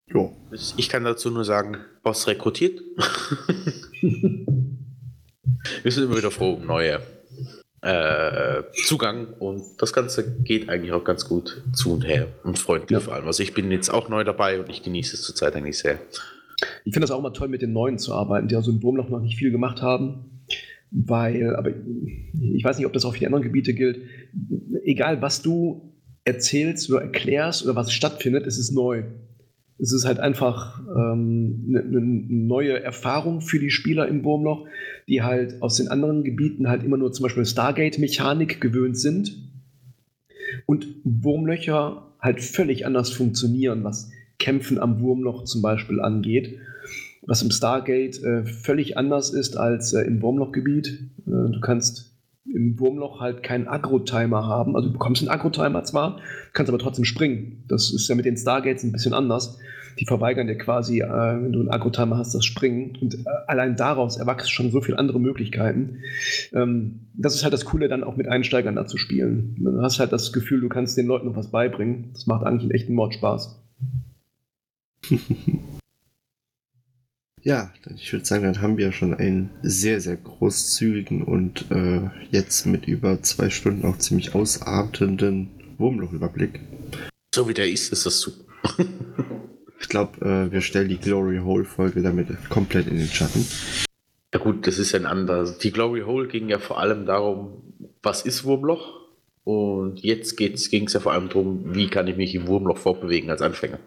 Jo. Ich kann dazu nur sagen, Boss rekrutiert. Wir sind immer wieder froh um neue äh, Zugang und das Ganze geht eigentlich auch ganz gut zu und her und freundlich ja. vor allem. Also ich bin jetzt auch neu dabei und ich genieße es zurzeit eigentlich sehr. Ich finde das auch immer toll, mit den Neuen zu arbeiten, die also im Wurmloch noch nicht viel gemacht haben. Weil, aber ich weiß nicht, ob das auch für die anderen Gebiete gilt. Egal, was du erzählst oder erklärst oder was stattfindet, es ist neu. Es ist halt einfach ähm, eine, eine neue Erfahrung für die Spieler im Wurmloch, die halt aus den anderen Gebieten halt immer nur zum Beispiel Stargate-Mechanik gewöhnt sind und Wurmlöcher halt völlig anders funktionieren, was Kämpfen am Wurmloch zum Beispiel angeht, was im Stargate äh, völlig anders ist als äh, im Wurmlochgebiet. Äh, du kannst im Wurmloch halt keinen Agro-Timer haben. Also du bekommst einen Agro-Timer zwar, kannst aber trotzdem springen. Das ist ja mit den Stargates ein bisschen anders. Die verweigern dir quasi, äh, wenn du einen Agro-Timer hast, das Springen. Und äh, allein daraus erwachsen schon so viele andere Möglichkeiten. Ähm, das ist halt das Coole, dann auch mit Einsteigern da zu spielen. Du hast halt das Gefühl, du kannst den Leuten noch was beibringen. Das macht eigentlich einen echten Mordspaß. ja, ich würde sagen, dann haben wir schon einen sehr, sehr großzügigen und äh, jetzt mit über zwei Stunden auch ziemlich ausartenden Wurmloch-Überblick. So wie der ist, ist das super. ich glaube, äh, wir stellen die Glory Hole-Folge damit komplett in den Schatten. Ja gut, das ist ein anderes. Die Glory Hole ging ja vor allem darum, was ist Wurmloch? Und jetzt ging es ja vor allem darum, wie kann ich mich im Wurmloch fortbewegen als Anfänger.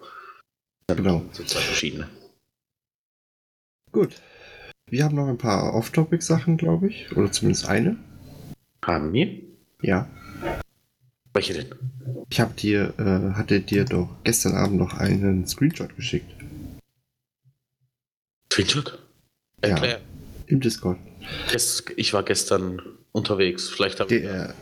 Genau. So zwei verschiedene. Gut. Wir haben noch ein paar Off-Topic-Sachen, glaube ich. Oder zumindest eine. Haben wir? Ja. Welche denn? Ich habe dir, äh, hatte dir doch gestern Abend noch einen Screenshot geschickt. Screenshot? Erklär. Ja, Im Discord. Ich war gestern unterwegs. Vielleicht habe ich. Der,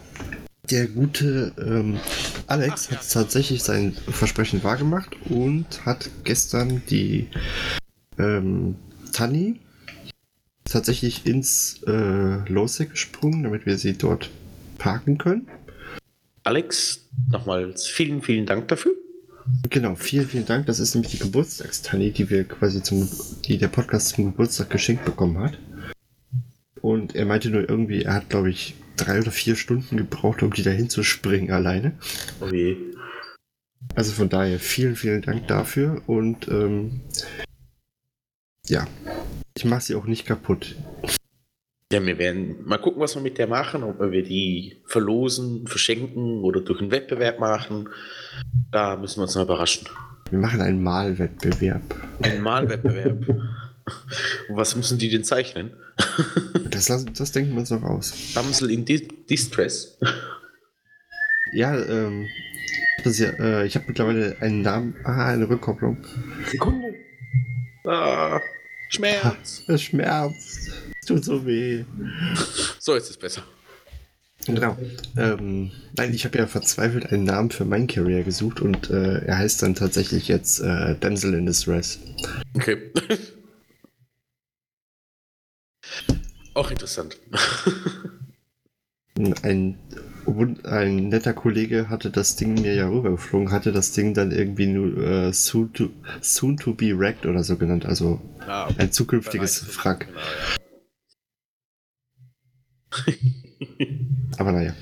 der gute ähm, Alex hat tatsächlich sein Versprechen wahrgemacht und hat gestern die ähm, Tanni tatsächlich ins äh, Losec gesprungen, damit wir sie dort parken können. Alex, nochmals vielen, vielen Dank dafür. Genau, vielen, vielen Dank. Das ist nämlich die Geburtstagstanni, die wir quasi zum, die der Podcast zum Geburtstag geschenkt bekommen hat. Und er meinte nur irgendwie, er hat, glaube ich, drei oder vier Stunden gebraucht, um die da hinzuspringen alleine. Okay. Also von daher vielen, vielen Dank dafür und ähm, ja, ich mache sie auch nicht kaputt. Ja, wir werden mal gucken, was wir mit der machen, ob wir die verlosen, verschenken oder durch einen Wettbewerb machen. Da müssen wir uns noch überraschen. Wir machen einen Malwettbewerb. Ein Malwettbewerb. Was müssen die denn zeichnen? das, das denken wir uns noch aus. Damsel in Distress. Ja, ähm, ja, äh, ich habe mittlerweile einen Namen. Ah, eine Rückkopplung. Sekunde. Ah, Schmerz. Es schmerzt. Es tut so weh. So ist es besser. Genau. Ähm, nein, ich habe ja verzweifelt einen Namen für mein Career gesucht und äh, er heißt dann tatsächlich jetzt äh, Damsel in Distress. Okay. Auch interessant. ein, ein netter Kollege hatte das Ding mir ja rübergeflogen, hatte das Ding dann irgendwie nur äh, soon, to, soon to be wrecked oder so genannt, also ah, ein zukünftiges Frack. Genau, ja. aber naja.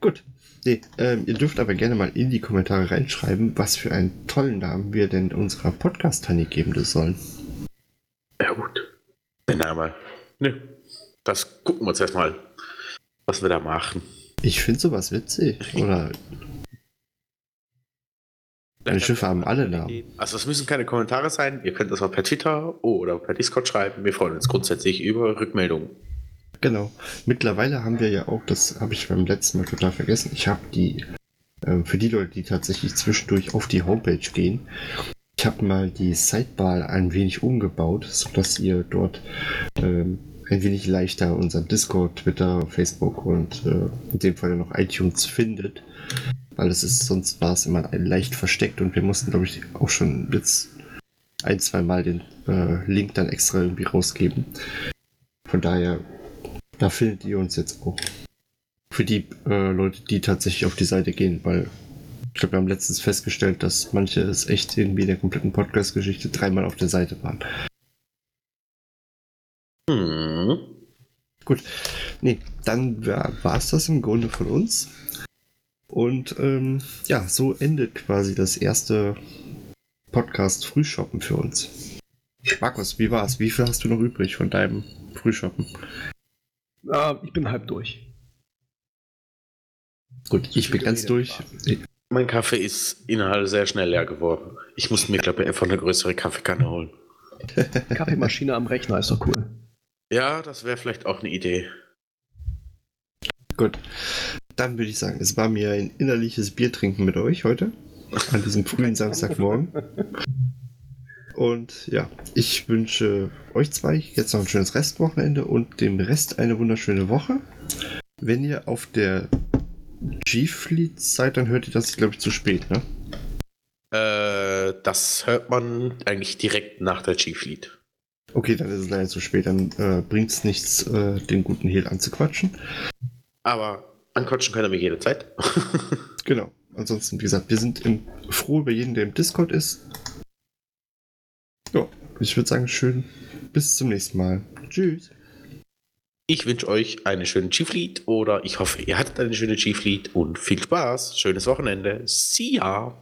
Gut. Nee, ähm, ihr dürft aber gerne mal in die Kommentare reinschreiben, was für einen tollen Namen wir denn unserer Podcast-Tani geben sollen. Ja gut. Der Name. Ne, das gucken wir uns erstmal, was wir da machen. Ich finde sowas witzig. Oder. Deine Schiffe haben alle Namen. Also es müssen keine Kommentare sein. Ihr könnt das auch per Twitter oder per Discord schreiben. Wir freuen uns grundsätzlich über Rückmeldungen. Genau. Mittlerweile haben wir ja auch, das habe ich beim letzten Mal total vergessen, ich habe die, äh, für die Leute, die tatsächlich zwischendurch auf die Homepage gehen, ich habe mal die Sidebar ein wenig umgebaut, sodass ihr dort ähm, ein wenig leichter unseren Discord, Twitter, Facebook und äh, in dem Fall noch iTunes findet. Weil es ist, sonst war es immer leicht versteckt und wir mussten, glaube ich, auch schon jetzt ein, zwei Mal den äh, Link dann extra irgendwie rausgeben. Von daher, da findet ihr uns jetzt auch. Für die äh, Leute, die tatsächlich auf die Seite gehen, weil ich glaube, wir haben letztens festgestellt, dass manche es echt irgendwie in der kompletten Podcast-Geschichte dreimal auf der Seite waren. Hm. Gut. Nee, dann war es das im Grunde von uns. Und ähm, ja, so endet quasi das erste Podcast Frühshoppen für uns. Markus, wie war's? Wie viel hast du noch übrig von deinem Frühshoppen? Uh, ich bin halb durch. Gut, ich bin ganz durch. Mein Kaffee ist innerhalb sehr schnell leer geworden. Ich muss mir, glaube ich, einfach eine größere Kaffeekanne holen. Kaffeemaschine am Rechner ist doch cool. Ja, das wäre vielleicht auch eine Idee. Gut. Dann würde ich sagen, es war mir ein innerliches Bier trinken mit euch heute. An diesem frühen Samstagmorgen. Und ja, ich wünsche euch zwei jetzt noch ein schönes Restwochenende und dem Rest eine wunderschöne Woche. Wenn ihr auf der G-Fleet seid, dann hört ihr das, glaube ich, zu spät, ne? Äh, das hört man eigentlich direkt nach der G-Fleet. Okay, dann ist es leider zu spät. Dann äh, bringt es nichts, äh, den guten Hehl anzuquatschen. Aber anquatschen kann er mich jederzeit. genau. Ansonsten, wie gesagt, wir sind im, froh über jeden, der im Discord ist. Ja, ich würde sagen, schön. Bis zum nächsten Mal. Tschüss. Ich wünsche euch eine schöne G-Fleet oder ich hoffe, ihr hattet eine schöne G-Fleet und viel Spaß. Schönes Wochenende. See ya.